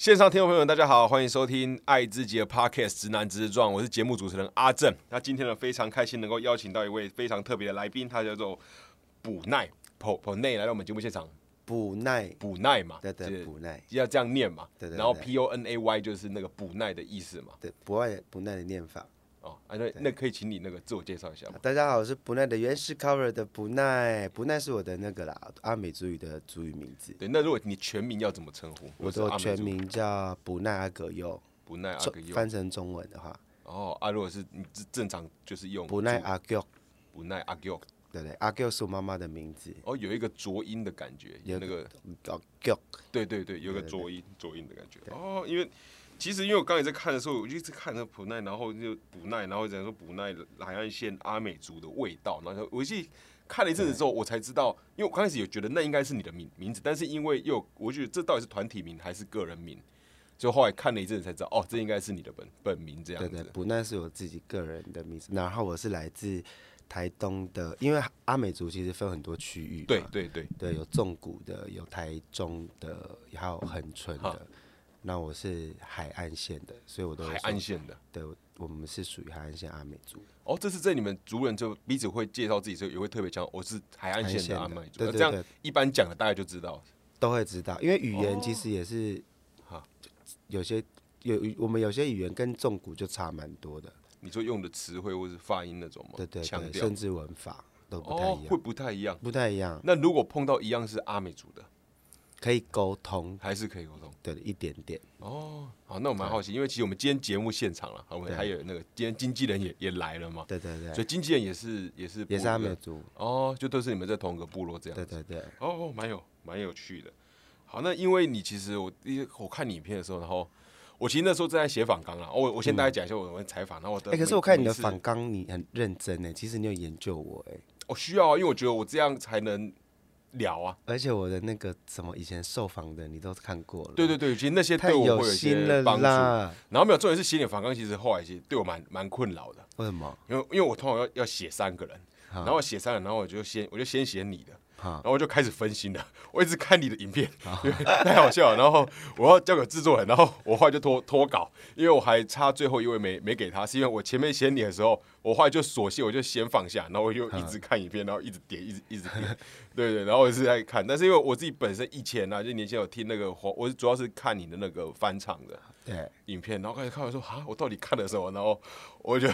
线上听众朋友们，大家好，欢迎收听《爱自己的 Podcast》直男直撞，我是节目主持人阿正。那今天呢，非常开心能够邀请到一位非常特别的来宾，他叫做补奈 Po Po 奈来到我们节目现场。补奈，补奈嘛，对对，是补奈，要这样念嘛，对对对然后 P O N A Y 就是那个补奈的意思嘛。对不爱不奈的念法。哦，啊，那那可以请你那个自我介绍一下吗？大家好，我是不奈的原始 cover 的不奈，不奈是我的那个啦，阿美族语的族语名字。对，那如果你全名要怎么称呼？我的全名叫不奈阿葛佑，不奈阿中格佑。翻成中文的话，哦，啊，如果是你正正常就是用不奈阿葛，补奈阿佑。对不对？阿葛是我妈妈的名字，哦，有一个浊音的感觉，有那个阿葛，对对对，有个浊音浊音的感觉。哦，因为其实因为我刚才在看的时候，我就一直看那个普奈，然后就补奈，然后讲说补奈海岸线阿美族的味道，然后我去看了一阵子之后，我才知道，因为我刚开始有觉得那应该是你的名名字，但是因为又我觉得这到底是团体名还是个人名，所以后来看了一阵子才知道，哦，这应该是你的本本名这样子。对对，不奈是我自己个人的名字，然后我是来自台东的，因为阿美族其实分很多区域嘛，对对对，对，有纵谷的，有台中的，还有恒春的。那我是海岸线的，所以我都会海岸线的。对，我们是属于海岸线阿美族。哦，这是在你们族人就彼此会介绍自己时候，也会特别强调我是海岸线的阿美族，对对那这样对一般讲的大概就知道。都会知道，因为语言其实也是，好有些有我们有些语言跟纵谷就差蛮多的，你说用的词汇或是发音那种吗？对对对，强调甚至文法都不太哦一，样，会不太一样。不太一样，那如果碰到一样是阿美族的，可以沟通，还是可以沟通。对，一点点，哦，好，那我蛮好奇，因为其实我们今天节目现场了，我们还有那个今天经纪人也也来了嘛，对对对。所以，经纪人也是也是也是阿美族，哦，就都是你们在同一个部落这样子。对对对，哦哦，蛮有蛮有趣的。好，那因为你其实我第一我看你影片的时候，然后我其实那时候正在写访纲啦，哦我我先大概讲一下我们采访，然后我的哎，可是我看你的访纲，你很认真呢，其实你有研究我哎。我需要啊，因为我觉得我这样才能聊啊。而且我的那个什么以前受访的你都看过了，对对对，其实那些对我会有一心了些帮助。啦。然后没有重点是写点访纲，其实后来其实对我蛮蛮困扰的，为什么？因为因为我通常要要写三个人，然后写三个人，然后我就先我就先写你的，好然后我就开始分心了，我一直看你的影片，因为太好笑了。然后我要交给制作人，然后我后来就拖拖稿，因为我还差最后一位没没给他，是因为我前面写你的时候，我后来就索性我就先放下，然后我就一直看影片，然后一直点，一直一直点，对对，然后我是在看，但是因为我自己本身以前啊、就年前有听那个黄，我主要是看你的那个翻唱的对，影片，然后开始看我说啊，我到底看了什么？然后我就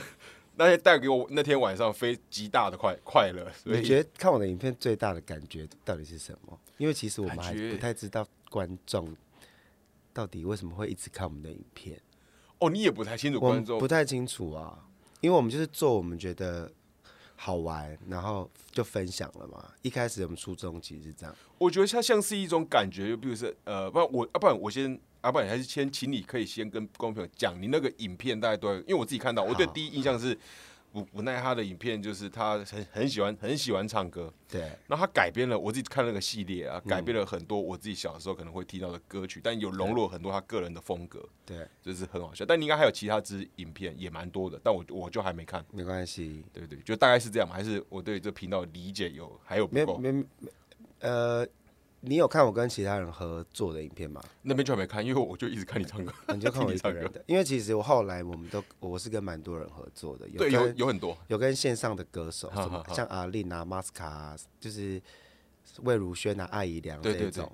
那些带给我那天晚上非极大的快快乐，所以你觉得看我的影片最大的感觉到底是什么？因为其实我们还不太知道观众到底为什么会一直看我们的影片，哦，你也不太清楚观众不太清楚啊，因为我们就是做我们觉得好玩，然后就分享了嘛。一开始我们初衷其实是这样，我觉得它像是一种感觉，就比如说，呃，不然我，要、不然我先，要、不然还是先请你可以先跟观众朋友讲，你那个影片大概都，因为我自己看到，我对第一印象是，不无奈他的影片就是他很很喜欢很喜欢唱歌，对。那他改编了我自己看那个系列啊，改编了很多我自己小时候可能会听到的歌曲，但有融入了很多他个人的风格，对，就是很好笑。但你应该还有其他支影片也蛮多的，但我我就还没看，没关系，对对？就大概是这样嘛，还是我对这频道的理解有还有不够？没没没呃，你有看我跟其他人合作的影片吗？那边就还没看，因为我就一直看你唱歌，你就看我。一个人的，因为其实我后来我们都我是跟蛮多人合作的，有对，有跟有很多，有跟线上的歌手，像阿令啊、马斯卡啊，就是魏如萱啊、艾怡良这种，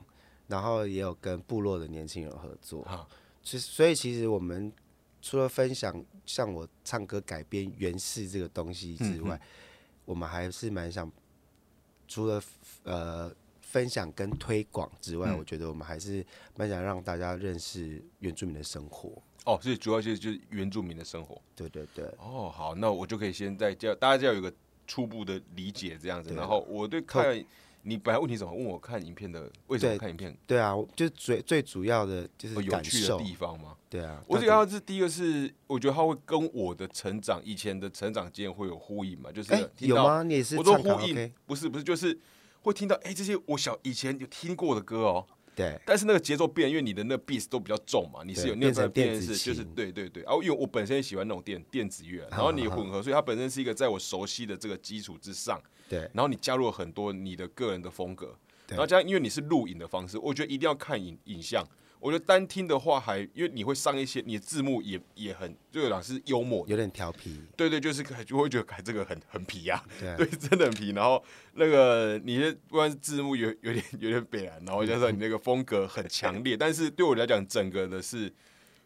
然后也有跟部落的年轻人合作。好其实，所以其实我们除了分享像我唱歌改编原式这个东西之嗯外，我们还是蛮想除了呃分享跟推广之外，嗯我觉得我们还是蛮想让大家认识原住民的生活。哦，所以主要就是就是原住民的生活。对对对，哦，好，那我就可以先在叫大家就要有个初步的理解这样子。然后我对看你本来问题怎么问我看影片的为什么看影片对啊，就是最最主要的就是有趣的。地方吗？对啊，我到底只看到是第一个是，我觉得他会跟我的成长以前的成长经验会有呼应嘛，就是有吗？你也是我都呼应不是不是，就是会听到哎、这些我小以前有听过的歌哦，对。但是那个节奏变，因为你的那个 beats 都比较重嘛，你是有那种变成电子就是琴对对对，然后因为我本身也喜欢那种电电子乐，然后你混合，所以它本身是一个在我熟悉的这个基础之上，对。然后你加入了很多你的个人的风格，对。然后加上因为你是录影的方式，我觉得一定要看影影像。我觉得单听的话还，因为你会上一些，你的字幕也也很，就有点是幽默，有点调皮，对对，就是就会觉得哎，这个很很皮呀、对，真的很皮。然后那个你的不管是字幕有 有点有点北然，然后加上你那个风格很强烈，但是对我来讲，整个的是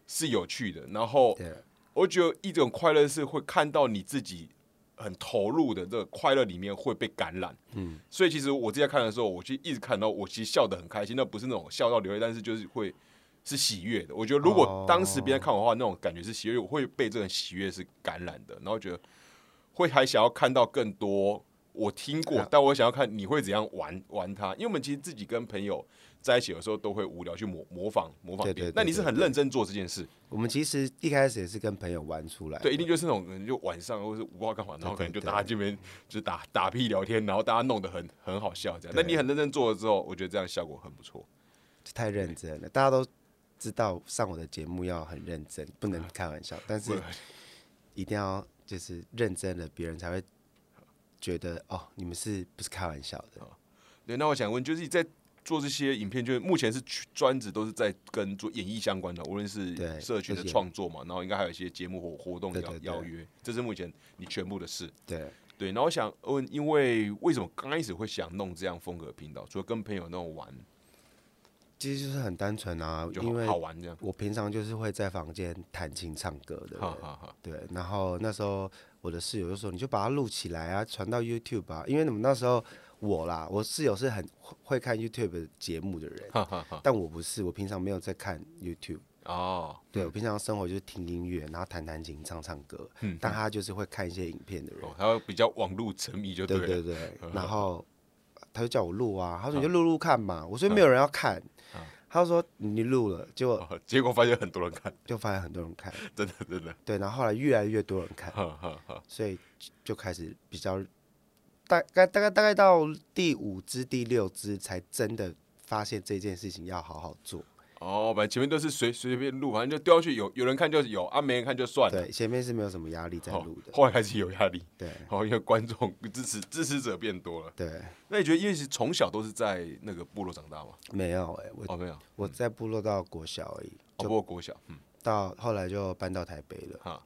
是有趣的。然后我觉得一种快乐是会看到你自己很投入的这个快乐里面会被感染。嗯，所以其实我自己在看的时候，我其实一直看到我其实笑得很开心，那不是那种笑到流泪，但是就是会是喜悦的。我觉得如果当时别人看我的话，那种感觉是喜悦，我会被这种喜悦是感染的，然后觉得会还想要看到更多我听过，但我想要看你会怎样玩玩它，因为我们其实自己跟朋友在一起，有时候都会无聊去模模仿模仿对别人。那你是很认真做这件事，我们其实一开始也是跟朋友玩出来，对，一定就是那种可能就晚上或是无话干嘛，然后可能就大家这边就打打屁聊天，然后大家弄得很很好笑这样。那你很认真做了之后，我觉得这样效果很不错。太认真了，大家都知道上我的节目要很认真，不能开玩笑，但是一定要就是认真的，别人才会觉得哦，你们是不是开玩笑的？对，那我想问，就是你在做这些影片，就是目前是专职都是在跟做演艺相关的，无论是社群的创作嘛，然后应该还有一些节目或活动邀邀约，这是目前你全部的事。对，对，然后我想问，因为为什么刚开始会想弄这样风格的频道？除了跟朋友那种玩，其实就是很单纯啊，就因为好玩这样。我平常就是会在房间弹琴唱歌的人，哈哈哈，对，然后那时候我的室友就说：“你就把它录起来啊，传到 YouTube 啊。”因为你们那时候我啦，我室友是很会看 YouTube 的节目的人。但我不是，我平常没有在看 YouTube。哦，对我平常生活就是听音乐，然后弹弹琴、唱唱歌。嗯但他就是会看一些影片的人。哦，他会比较网络沉迷就对了。对对，然后他就叫我录啊，他说你就录录看嘛。我说没有人要看，他就说你录了，结果哦结果发现很多人看，就发现很多人看。真的真的。对，然后后来越来越多人看。所以就开始比较大概大概大概到第五支第六支才真的发现这件事情要好好做。哦，反正前面都是随随便录，反正就丢上去，有有人看就有，啊没人看就算了。对，前面是没有什么压力在哦录的。后来开始有压力，对哦，因为观众支持支持者变多了。对，那你觉得，因为是从小都是在那个部落长大吗？没有哎、我哦，没有，哦，我在部落到国小而已，不就过国小，嗯，到后来就搬到台北了。哈，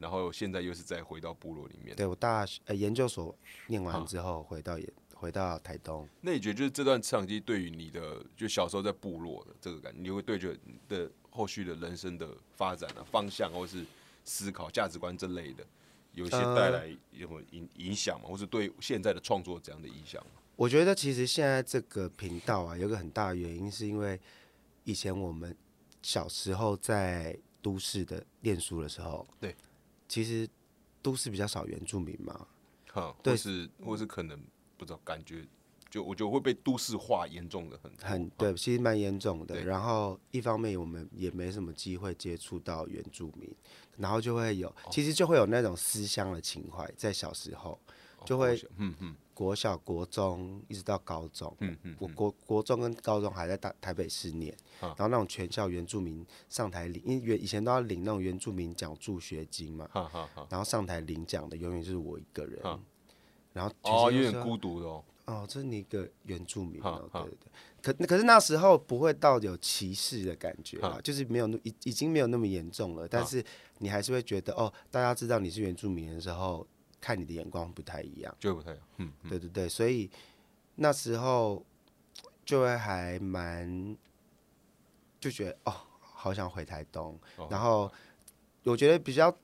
然后现在又是再回到部落里面。对我大学呃研究所念完之后回到研回到台东，那你觉得，就是这段成长期对于你的，就小时候在部落的这个感觉，你会对着你的后续的人生的发展啊、方向，或是思考、价值观这类的，有一些呃带来有影影响吗？或是对现在的创作这样的影响吗？我觉得其实现在这个频道啊，有一个很大的原因是因为以前我们小时候在都市的念书的时候，对，其实都市比较少原住民嘛，哈，对或是或是可能不知道，感觉就我觉得会被都市化严重的很很对，其实蛮严重的。然后一方面我们也没什么机会接触到原住民，然后就会有，哦其实就会有那种思乡的情怀，在小时候就会嗯嗯。国小、国中一直到高中，嗯嗯，我国国中跟高中还在大台北市念，啊。然后那种全校原住民上台领，因为原以前都要领那种原住民奖助学金嘛。然后上台领奖的永远就是我一个人，啊然后哦，有点孤独的哦。哦，这是你一个原住民对对对，可可是那时候不会到有歧视的感觉啊，就是没有那已已经没有那么严重了，但是你还是会觉得哦，大家知道你是原住民的时候，看你的眼光不太一样。就会不太一样，嗯，对对对，所以那时候就会还蛮就觉得哦，好想回台东。哦。然后我觉得比较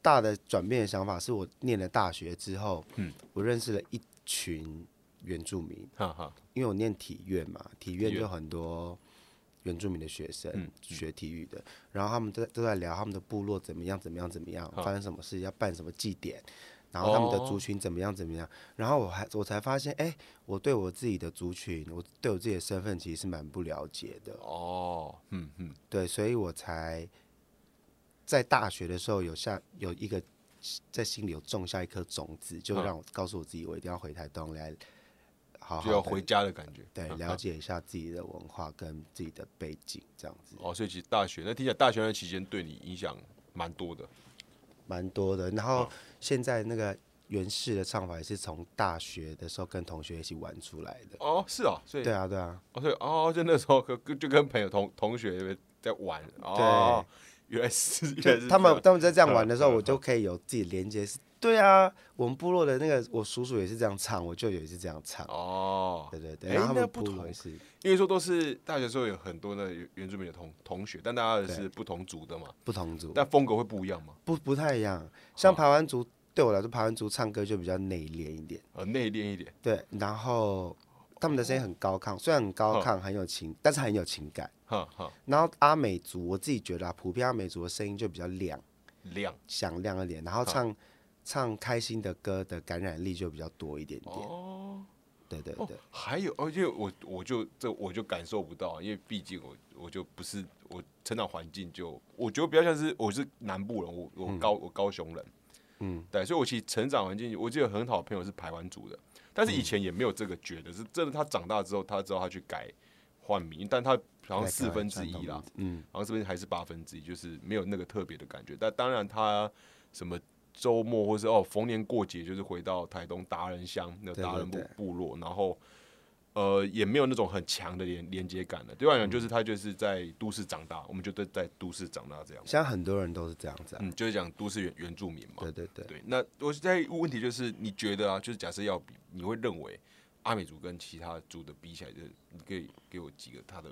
大的转变的想法是我念了大学之后，嗯，我认识了一群原住民，哈哈，因为我念体院嘛，体院就很多原住民的学生、嗯学体育的，然后他们都都在聊他们的部落怎么样怎么样怎么样，啊发生什么事，要办什么祭典，然后他们的哦。族群怎么样怎么样，然后我还我才发现，哎、我对我自己的族群，我对我自己的身份其实是蛮不了解的，哦，嗯嗯，对，所以我才在大学的时候有下有一个在心里有种下一颗种子，就嗯。让我告诉我自己，我一定要回台东来好好就要回家的感觉。对，嗯了解一下自己的文化跟自己的背景，这样子。哦，所以其实大学那听起来大学那期间对你影响蛮多的。蛮多的。然后现在那个原式的唱法也是从大学的时候跟同学一起玩出来的。哦，是哦，所以对啊，对啊，哦对哦，就那时候跟就跟朋友同同学在玩哦，原来 是原来就是他们他们在这样玩的时候，我就可以有自己连接。是，对啊，我们部落的那个我叔叔也是这样唱，我舅舅也是这样唱。哦，对对对，哎然后他们那不同。因为说都是大学时候有很多的原原住民的同同学，但大家是不同族的嘛，不同族，但风格会不一样吗，不不太一样。像哦排湾族对我来说，排湾族唱歌就比较内敛一点。呃，内敛一点，对，然后他们的声音很高亢，虽然很高亢，很有情，但是很有情感。然后阿美族，我自己觉得啊，普遍阿美族的声音就比较亮、亮。响亮一点，然后唱唱开心的歌的感染力就比较多一点点。哦。哦对对对，，还有哦，因为我我就这我就感受不到，因为毕竟我我就不是我成长环境就我觉得比较像是我是南部人，我我高、我高雄人，嗯，对，所以我其实成长环境，我记得很好的朋友是排湾族的，但是以前也没有这个觉得，是真的他长大之后他知道他去改换名，但他好像四分之一啦，嗯，好像这边还是八分之一，就是没有那个特别的感觉。但当然，他什么周末或是哦逢年过节，就是回到台东达人乡那个达人部部落，然后呃也没有那种很强的连连接感了。对我来讲，就是他就是在都市长大，我们就在在都市长大这样。现在很多人都是这样子啊。嗯，就是讲都市原原住民嘛。对对对，对，那我现在问题就是，你觉得啊，就是假设要比，你会认为阿美族跟其他族的比起来，就是你可以给我几个他的，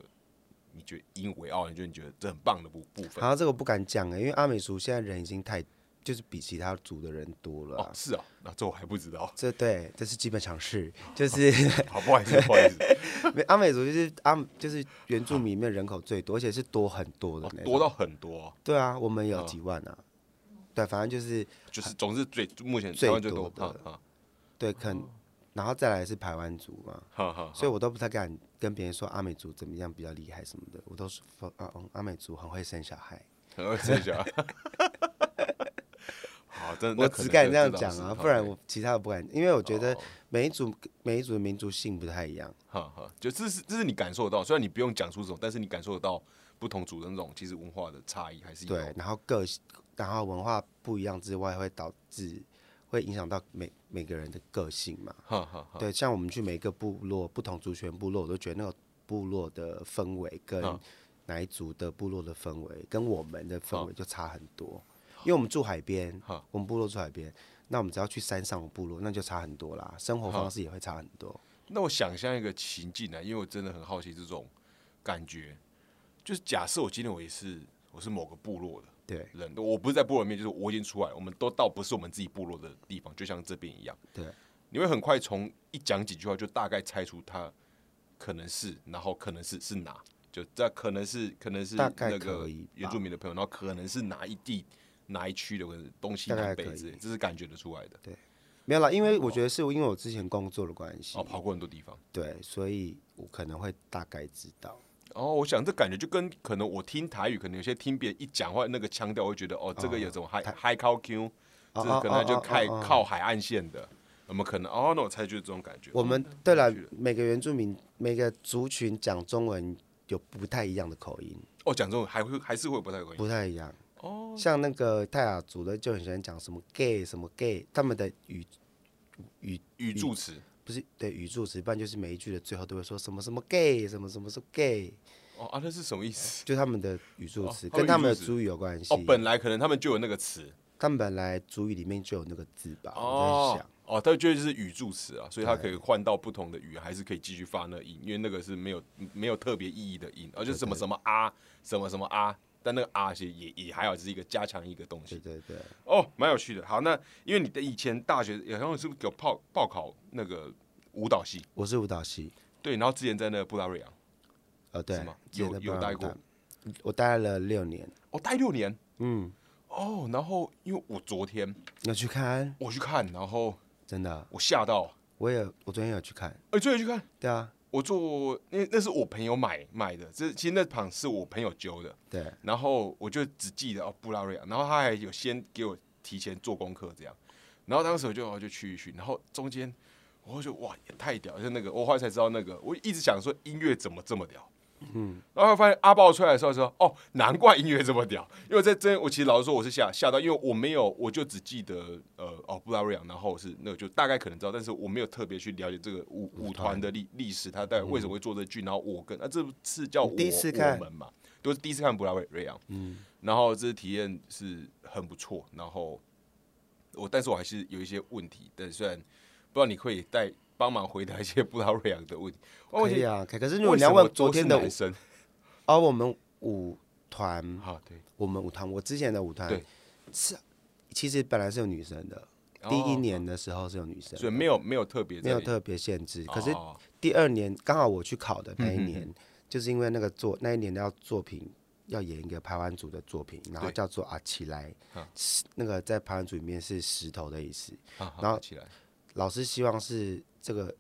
你觉得引以为傲，你觉得你觉得这很棒的部部分好？像这个不敢讲哎，因为阿美族现在人已经太，就是比其他族的人多了啊。，哦是啊，那这我还不知道。这对，这是基本常识，就是好，不好意思，不好意思，没阿美族就是阿就是原住民里面人口最多，而且是多很多的那多到很多哦，对啊，我们有嗯几万啊。对，反正就是就是总是最目前最多多，的对，肯，然后再来是排湾族嘛，所以我都不太敢跟别人说阿美族怎么样比较厉害什么的，我都是说啊，嗯，阿美族很会生小孩，很会生小孩。好，真的，我只敢这样讲啊，不然我其他的不敢，因为我觉得哦每一组每一组的民族性不太一样。哈哈，就这是这是你感受得到，虽然你不用讲出什么，但是你感受得到不同族的那种其实文化的差异还是有。对，然后个性，然后文化不一样之外，会导致会影响到每每个人的个性嘛。对，像我们去每个部落，不同族群部落，我都觉得那个部落的氛围跟嗯哪一族的部落的氛围，跟我们的氛围嗯就差很多。因为我们住海边嗯，我们部落住海边，那我们只要去山上的部落，那就差很多啦，生活方式也会差很多。那我想象一个情境啊，因为我真的很好奇这种感觉，就是假设我今天我也是我是某个部落的对人，我不是在部落里面，就是我已经出来，我们都到不是我们自己部落的地方，就像这边一样。对，你会很快从一讲几句话就大概猜出他可能是，然后可能是是哪，就这可能是可能是那个原住民的朋友，然后可能是哪一地哪一区的东西南北之类，这是感觉得出来的。对没有啦，因为我觉得是因为我之前工作的关系，哦，跑过很多地方。对，所以我可能会大概知道。哦，我想这感觉就跟可能我听台语，可能有些听别人一讲话那个腔调，我会觉得哦，这个有种嗨嗨靠 Q，这哦可能就开哦哦哦哦靠海岸线的，我们可能？哦，那我猜就是这种感觉。我们哦对了每个原住民每个族群讲中文有不太一样的口音，哦，讲中文还会还是会不太容易。不太一样。哦，像那个泰雅族的就很喜欢讲什么 gay 什么 gay，他们的语语语助词不是对语助词，一般就是每一句的最后都会说什么什么 gay 什么什么是 gay，哦啊，那是什么意思？就他们的语助词、哦跟他们的语助词族语有关系。哦，本来可能他们就有那个词他们本来主语里面就有那个字吧，我在哦想。哦，它就是语助词啊，所以它可以换到不同的语，还是可以继续发那个音，因为那个是没有没有特别意义的音，而、哦、就是什么什么啊，什么什么啊，但那个啊其实也也还好，只是一个加强一个东西对。对对，哦，蛮有趣的。好，那因为你的以前大学好像是不是有报报考那个舞蹈系？我是舞蹈系，对，然后之前在那个布拉瑞昂，呃，对是吗，有有待过，我待了六年。哦，待六年。嗯，哦，然后因为我昨天你有去看？我去看，然后真的，我吓到，我也我昨天有去看。哎、昨天去看，对啊，我做那那是我朋友买买的，这其实那场是我朋友揪的，对，然后我就只记得哦布拉瑞亚，然后他还有先给我提前做功课这样，然后当时我就我就去一去，然后中间我就哇也太屌，就那个我后来才知道那个，我一直想说音乐怎么这么屌，嗯，然后发现阿豹出来的时候说：“哦，难怪音乐这么屌。”因为在这，我其实老实说，我是吓吓到，因为我没有，我就只记得呃，哦，布拉瑞扬，然后是那个就大概可能知道，但是我没有特别去了解这个舞舞团的历历史，他在为什么会做这剧，然后我跟啊，这次叫我第一次看我们嘛，都是第一次看布拉瑞扬，嗯，然后这次体验是很不错，然后我但是我还是有一些问题，但虽然不知道你可以带帮忙回答一些布拉瑞扬的问题，可以啊，可可是如你要问昨天的舞男，生？哦，我们舞团，好，对，我们舞团，我之前的舞团是其实本来是有女生的，第一哦年的时候是有女生，所以没有没有特别在没有特别限制。可是哦。第二年刚好我去考的那一嗯年，就是因为那个作那一年要作品要演一个排湾族的作品，然后叫做阿奇来那个在排湾族里面是石头的意思。然后起来，老师希望是这个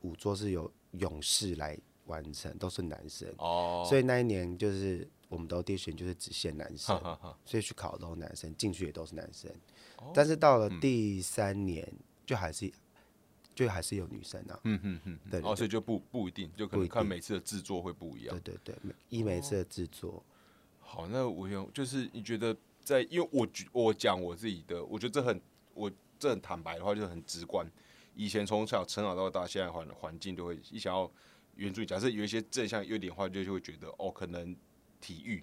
五座是由勇士来完成，都是男生，哦，所以那一年就是我们的 audition 就是只限男生哈，哈哈，所以去考的都是男生，进去也都是男生。哦但是到了嗯第三年，就还是就还是有女生啊。嗯嗯嗯，对所以就不不一定，就可能看每次的制作会不一样对。对对，每一每次的制作，好，那我有就是你觉得在，因为我觉我讲我自己的，我觉得这很我这很坦白的话，就是很直观。以前从小成长到大，现在环环境就会一想要援助你。假设有一些正向优点的话，就就会觉得哦，可能体育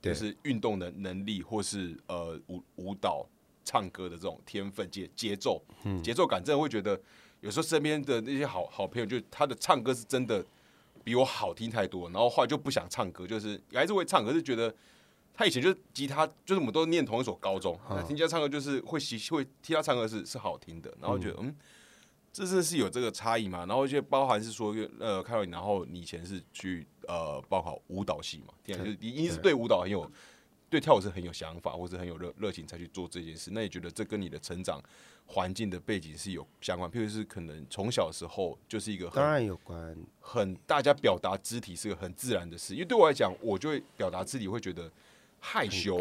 就是运动的能力，或是呃舞舞蹈、唱歌的这种天分节节奏，节奏感，真的会觉得有时候身边的那些好好朋友，就他的唱歌是真的比我好听太多，然后后来就不想唱歌，就是还是会唱，可是觉得他以前就是吉他，就是我们都念同一所高中，那听他唱歌就是会习会听他唱歌是是好听的，然后觉得嗯。这真的是有这个差异嘛？然后就包含是说，呃，看到你，然后你以前是去呃，报考舞蹈系嘛，这样就是你一定是对舞蹈很有，对跳舞是很有想法，或者很有热热情才去做这件事。那你觉得这跟你的成长环境的背景是有相关？譬如是可能从小时候就是一个很当然有关。很大家表达肢体是个很自然的事，因为对我来讲，我就会表达肢体会觉得害羞，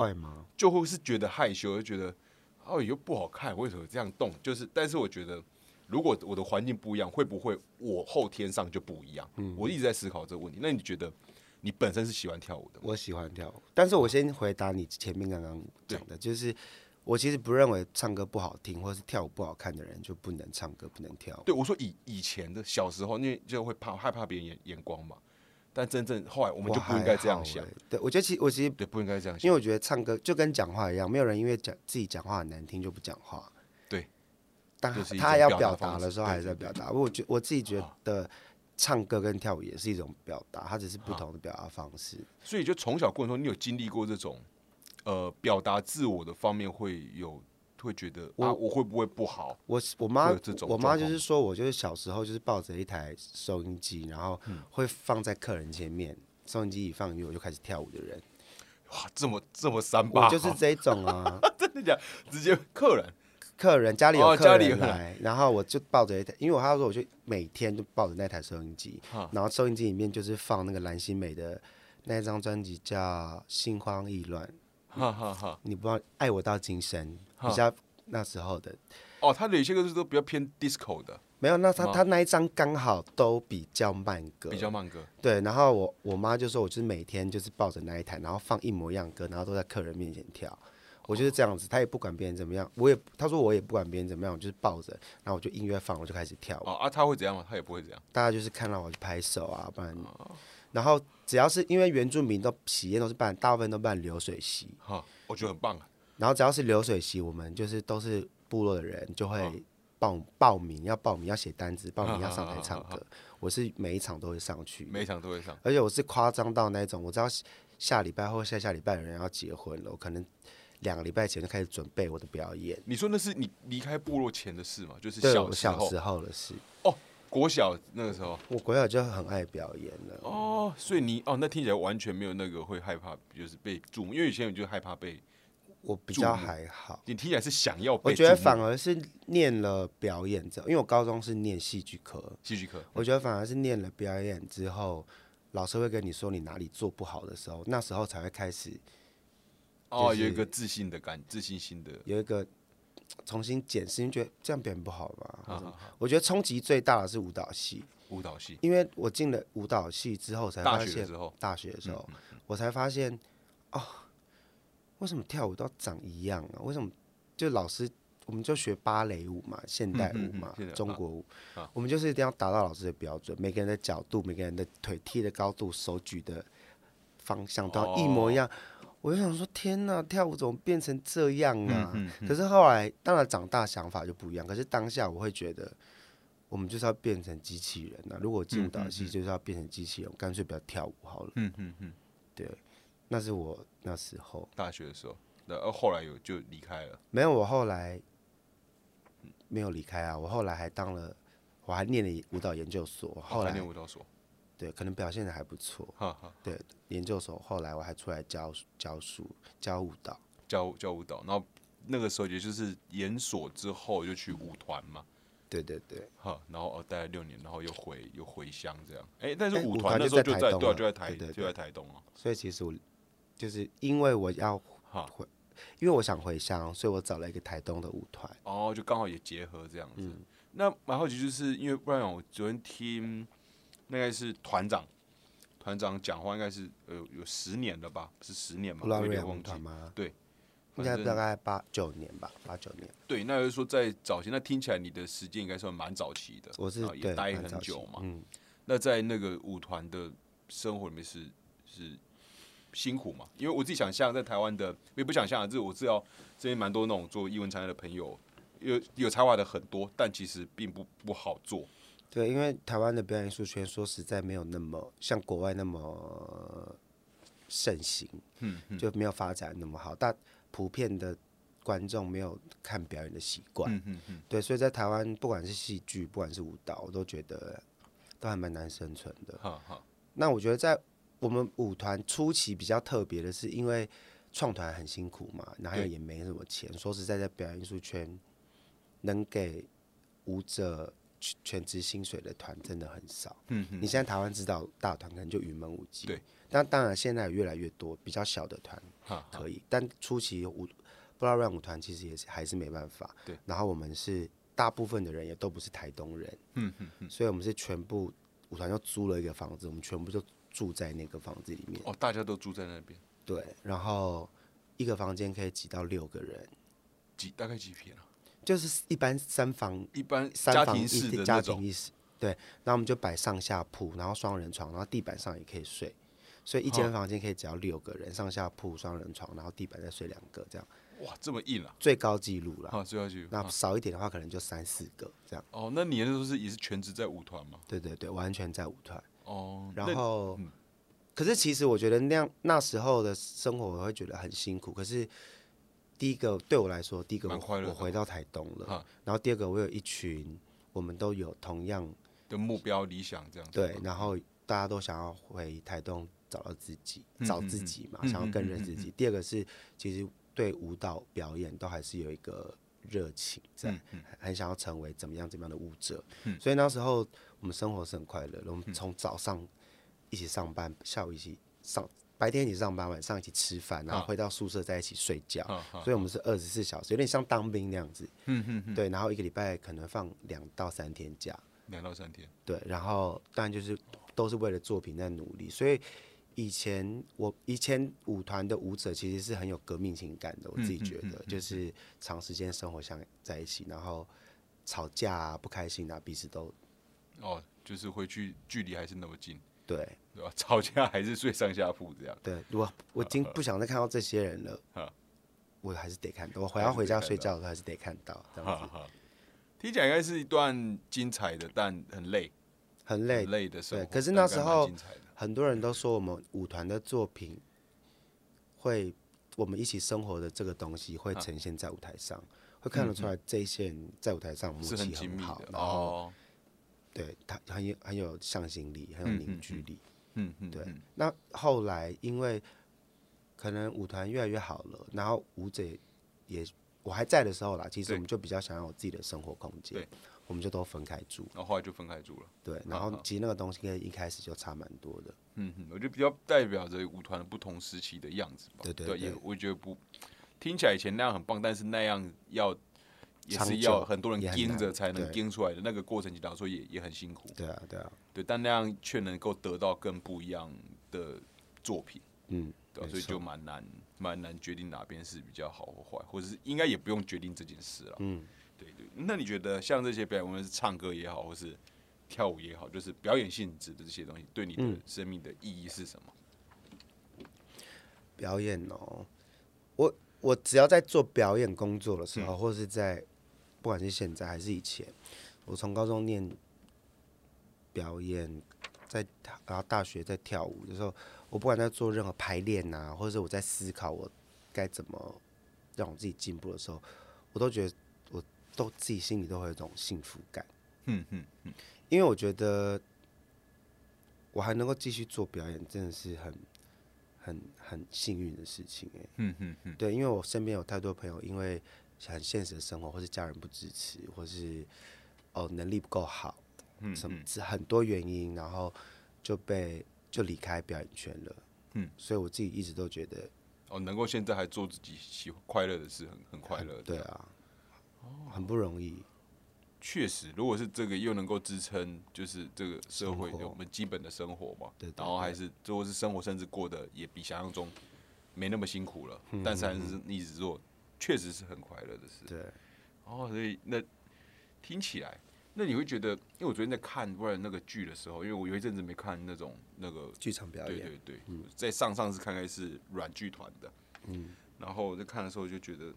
就会是觉得害羞，就觉得哦又不好看，为什么这样动？就是，但是我觉得如果我的环境不一样，会不会我后天上就不一样？嗯我一直在思考这个问题。那你觉得你本身是喜欢跳舞的吗？我喜欢跳舞，但是我先回答你前面刚刚讲的，就是我其实不认为唱歌不好听或是跳舞不好看的人就不能唱歌不能跳舞。对，我说以以前的小时候，因为就会怕害怕别人眼眼光嘛。但真正后来我们就不应该这样想对，我觉得其实我其实对，不应该这样想。因为我觉得唱歌就跟讲话一样，没有人因为讲自己讲话很难听就不讲话。对，但就是一他要表达的时候还是在表达。我觉我自己觉得唱歌跟跳舞也是一种表达，它只是不同的表达方式。所以就从小过程中，你有经历过这种呃表达自我的方面，会有会觉得啊，我会不会不好？我我妈我妈就是说我就是小时候就是抱着一台收音机，然后嗯。会放在客人前面，收音机一放音乐我就开始跳舞的人。哇，这么这么三八，我就是这种啊，真的讲，直接客人？客人家里有客人来，然后我就抱着一台，因为我他说我就每天就抱着那台收音机，然后收音机里面就是放那个蓝心美的那一张专辑叫《心慌意乱》，哈哈哈。你不知道《爱我到今生》比较那时候的，哦，他的有些歌是都比较偏 disco 的，没有，那他他那一张刚好都比较慢歌，比较慢歌。对，然后我我妈就说，我就是每天就是抱着那一台，然后放一模一样歌，然后都在客人面前跳。我就是这样子，他也不管别人怎么样，我也他说我也不管别人怎么样，我就是抱着，然后我就音乐放，我就开始跳舞。哦啊，他会怎样吗？他也不会这样。大家就是看到我就拍手啊，不然，哦然后只要是因为原住民都喜宴都是办，大部分都办流水席，哈，我觉得很棒啊。然后只要是流水席，我们就是都是部落的人就会报报名，要报名要写单子，报名要上台唱歌。我是每一场都会上去，每一场都会上。而且我是夸张到那种，我知道下礼拜或下下礼拜有人要结婚了，我可能两个礼拜前就开始准备我的表演。你说那是你离开部落前的事吗？就是，小小时候的事，国小那个时候。我国小就很爱表演了。哦，所以你哦，那听起来完全没有那个会害怕，就是被注目，因为以前我就害怕被，我比较还好，你听起来是想要被我觉得反而是念了表演之后，因为我高中是念戏剧科，戏剧科。我觉得反而是念了表演之后，老师会跟你说你哪里做不好的时候，那时候才会开始哦，就是有一个自信的感，自信心的。有一个重新检视，你觉得这样表演不好吧？或者好好好我觉得冲击最大的是舞蹈系，舞蹈系，因为我进了舞蹈系之后才发现，学的时候，大学的时候，我才发现，哦，为什么跳舞都长一样啊？为什么就老师我们就学芭蕾舞嘛，现代舞嘛，中国舞，啊。我们就是一定要达到老师的标准，每个人的角度、每个人的腿踢的高度、手举的方向都要一模一样。我就想说，天呐，跳舞怎么变成这样啊？嗯嗯可是后来，当然长大想法就不一样。可是当下我会觉得，我们就是要变成机器人啊！如果进舞蹈系就是要变成机器人，我干脆不要跳舞好了。嗯嗯嗯，对，那是我那时候大学的时候，那呃后来有就离开了，没有，我后来没有离开啊，我后来还当了，我还念了舞蹈研究所，后来念舞蹈所，对可能表现的还不错。哈哈，对，研究所后来我还出来教教书教舞蹈。教教舞蹈，然后那个时候也就是研所之后就去舞团嘛，对对对，哈，然后哦待了六年，然后又回又回乡这样，哎，但是哎舞舞团那时候就在对就在台对对就在台东哦，所以其实我就是因为我要回，因为我想回乡，所以我找了一个台东的舞团。哦，就刚好也结合这样子。嗯那蛮好奇，就是因为不然我昨天听，那该是团长，团长讲话应该是呃有十年了吧？是十年吗？有点忘记。吗？对，应该大概八九年吧，八九年。对，那就是说在早期，那听起来你的时间应该算蛮早期的，我是也待很久嘛。嗯，那在那个舞团的生活里面是是辛苦嘛？因为我自己想象，在台湾的也不想象就是我知道这边蛮多那种做艺文产业的朋友，有有才华的很多，但其实并不不好做。对，因为台湾的表演艺术圈说实在没有那么像国外那么盛行，嗯嗯就没有发展那么好，但普遍的观众没有看表演的习惯。嗯嗯嗯，对，所以在台湾不管是戏剧，不管是舞蹈，我都觉得都还蛮难生存的。好好，那我觉得在我们舞团初期比较特别的是，因为创团很辛苦嘛，然后也没什么钱。说实在，在表演艺术圈，能给舞者全全职薪水的团真的很少。嗯哼你现在台湾知道大团可能就云门舞集，对。但当然现在有越来越多比较小的团可以，但初期舞不知道让舞团其实也是还是没办法。对。然后我们是大部分的人也都不是台东人，嗯嗯嗯，所以我们是全部舞团就租了一个房子，我们全部就住在那个房子里面。哦，大家都住在那边，对，然后一个房间可以挤到六个人，几大概几平啊？就是一般三房一般三房家庭式的那种，庭一室。对，然后我们就摆上下铺，然后双人床，然后地板上也可以睡，所以一间房间可以只要六个人，上下铺双人床，然后地板再睡两个，这样哇，这么硬啊！最高纪录了。啊，最后去那少一点的话，可能就三四个这样。哦，那你那时候是也是全职在舞团吗？对对对，完全在舞团。哦，然那后嗯，可是其实我觉得那样那时候的生活，我会觉得很辛苦。可是第一个对我来说，第一个我回到台东了，然后第二个我有一群，我们都有同样的目标理想这样子，对然后大家都想要回台东找到自己，找自己嘛，嗯想要更认识自己。第二个是其实对舞蹈表演都还是有一个热情在，很很想要成为怎么样怎么样的舞者。嗯。所以那时候我们生活是很快乐的，我们从早上一起上班，下午一起上，白天一起上班，晚上一起吃饭，然后啊回到宿舍在一起睡觉。所以我们是二十四小时，有点像当兵那样子。嗯嗯嗯，对，然后一个礼拜可能放两到三天假。两到三天，对，然后当然就是都是为了作品在努力，所以以前我以前舞团的舞者其实是很有革命情感的，我自己觉得，就是长时间生活相在一起，然后吵架啊、不开心啊，彼此都哦，就是回去距离还是那么近，对对吧？吵架还是睡上下铺这样，对。我 我已经不想再看到这些人了 啊，我还是得看到，我回还是到回家睡觉的时候还是得看到，这样子哈哈。听起来应该是一段精彩的，但很累，很累很。累的生活。对可是那时候很多人都说我们舞团的作品会，我们一起生活的这个东西会啊呈现在舞台上，会看得出来这一些人在舞台上默契很好，哦，对他很有很有向心力，很有嗯嗯凝聚力。嗯嗯，对嗯那后来因为可能舞团越来越好了，然后舞者也我还在的时候啦，其实我们就比较想要有自己的生活空间对，我们就都分开住。然后后来就分开住了。对，然后其实那个东西跟一开始就差蛮多的。嗯哼，我觉得比较代表着舞团不同时期的样子吧。对对对，也我觉得不听起来以前那样很棒，但是那样要也是要很多人盯着才能对盯出来的，那个过程，其实老实说也也很辛苦。对啊，对啊，对，但那样却能够得到更不一样的作品，嗯，对所以就蛮难蛮难决定哪边是比较好或坏，或者是应该也不用决定这件事了。嗯，对对。那你觉得像这些表演，无论是唱歌也好，或是跳舞也好，就是表演性质的这些东西，对你的嗯生命的意义是什么？表演哦，我我只要在做表演工作的时候，或是在不管是现在还是以前，我从高中念表演，在然后大学在跳舞的时候，我不管在做任何排练啊，或者是我在思考我该怎么让我自己进步的时候，我都觉得我都自己心里都会有一种幸福感，嗯嗯因为我觉得我还能够继续做表演，真的是很很很幸运的事情哎。嗯嗯嗯，对，因为我身边有太多朋友，因为很现实的生活，或是家人不支持，或是哦能力不够好，嗯什么是很多原因，然后就被就离开表演圈了。嗯，所以我自己一直都觉得，哦，能够现在还做自己喜快乐的事，很很快乐。对啊，哦很不容易。确实，如果是这个又能够支撑，就是这个社会我们基本的生活嘛，对对然后还是如果是生活甚至过得也比想象中没那么辛苦了，但是还是一直做，确实是很快乐的事。对，哦，所以那听起来，那你会觉得，因为我昨天在看不然那个剧的时候，因为我有一阵子没看那种那个剧场表对演，对对，在上上次看开是软剧团的，嗯，然后我在看的时候就觉得，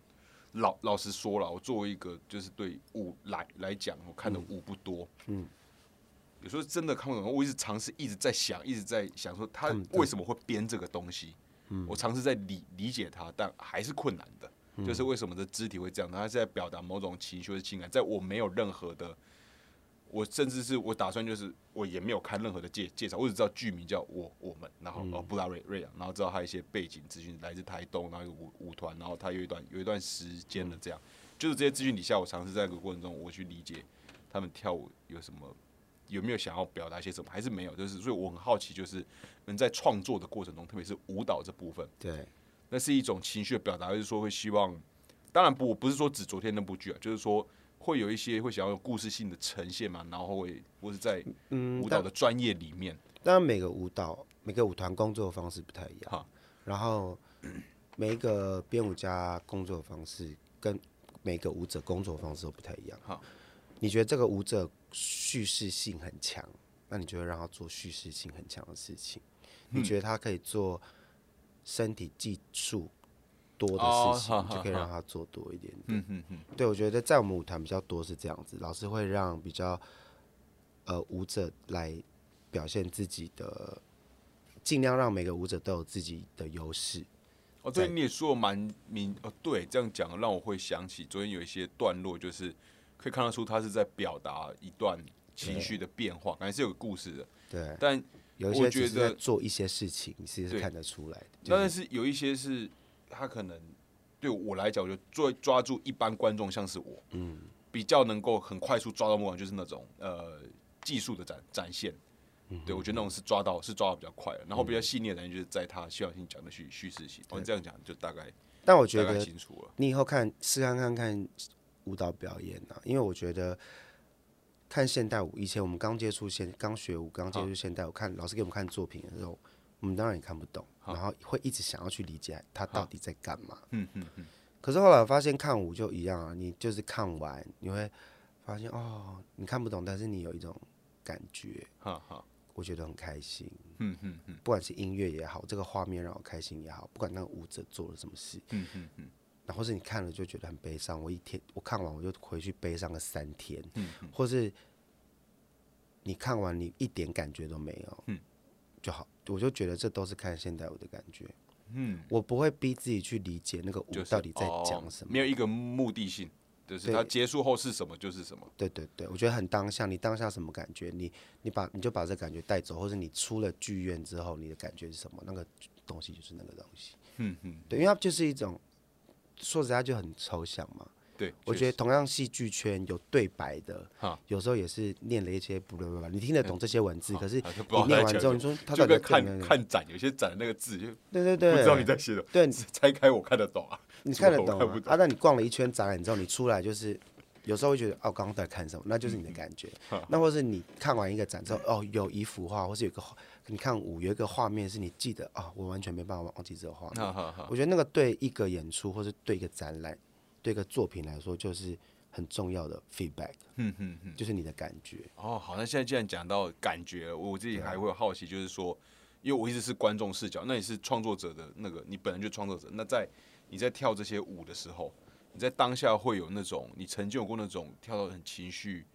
老老实说了，我作为一个就是对舞来来讲，我看的舞不多，嗯，有时候真的看不懂，我一直尝试一直在想，一直在想说他为什么会编这个东西，嗯，我尝试在理理解他，但还是困难的，就是为什么这肢体会这样，他是在表达某种情绪或者情感，在我没有任何的。我甚至是我打算就是我也没有看任何的介介绍，我只知道剧名叫我我们，然后哦布拉瑞瑞昂，然后知道他一些背景资讯来自台东，然后有舞舞团，然后他有一段有一段时间的这样，就是这些资讯底下，我尝试在这个过程中我去理解他们跳舞有什么有没有想要表达一些什么，还是没有，就是所以我很好奇，就是能在创作的过程中，特别是舞蹈这部分，对，那是一种情绪的表达，就是说会希望？当然不，我不是说指昨天那部剧啊，就是说会有一些会想要有故事性的呈现嘛，然后会或是在嗯，舞蹈的专业里面，当然每个舞蹈、每个舞团工作的方式不太一样哈，然后每一个编舞家工作的方式跟每个舞者工作的方式都不太一样。哈，你觉得这个舞者叙事性很强，那你就会让他做叙事性很强的事情。你觉得他可以做身体技术多的事情，就可以让他做多一点点。嗯嗯嗯，对，我觉得在我们舞团比较多是这样子，老师会让比较呃舞者来表现自己的，尽量让每个舞者都有自己的优势。哦，对，在。你也说的蛮明哦，对，这样讲让我会想起昨天有一些段落，就是可以看得出他是在表达一段情绪的变化，感觉是有个故事的，对，但有一些觉些只是在得做一些事情，其实是看得出来的。当然就是是有一些是他可能对我来讲，我就抓抓住一般观众，像是我，嗯，比较能够很快速抓到目光，就是那种呃技术的展展现。对，我觉得那种是抓到是抓到比较快的，然后比较细腻的展现就是在他需要性讲的叙叙事性。我这样讲就大概但我觉得清楚了。你以后看试看看看舞蹈表演啊，因为我觉得看现代舞，以前我们刚接触现刚学舞，刚接触现代舞，看老师给我们看作品的时候，我们当然也看不懂，然后会一直想要去理解他到底在干嘛。嗯嗯嗯，可是后来我发现看舞就一样啊，你就是看完你会发现哦，你看不懂，但是你有一种感觉，我觉得很开心。嗯嗯嗯。不管是音乐也好，这个画面让我开心也好，不管那个舞者做了什么事，嗯嗯嗯然后是你看了就觉得很悲伤，我一天我看完我就回去悲伤个三天，嗯。或是你看完你一点感觉都没有，嗯就好，我就觉得这都是看现代舞的感觉，嗯，我不会逼自己去理解那个舞到底在哦讲什么，没有一个目的性，就是对它结束后是什么就是什么。对对对，我觉得很当下，你当下什么感觉，你你把你就把这感觉带走，或者你出了剧院之后，你的感觉是什么，那个东西就是那个东西，嗯嗯，对，因为它就是一种说实在就很抽象嘛。对，我觉得同样戏剧圈有对白的哈，有时候也是念了一些不不不，你听得懂这些文字，可是你念完之后，你说他在干看嘛？看展，有些展的那个字就对对对，不知道你在写什么，对，拆开我看得懂啊。你看得懂？啊，那你逛了一圈展览之后，你出来就是有时候会觉得哦，刚刚在看什么，那就是你的感觉。那或是你看完一个展之后，哦，有一幅画，或是有个你看五有一个画面是你记得啊，我完全没办法忘记这个画面。我觉得那个对一个演出，或是对一个展览，对一个作品来说，就是很重要的 feedback。嗯嗯嗯，就是你的感觉。哦，好，那现在既然讲到感觉，我自己还会有好奇，就是说，因为我一直是观众视角，那你是创作者的那个，你本来就创作者，那在你在跳这些舞的时候。你在当下会有那种你曾经有过那种跳到很情绪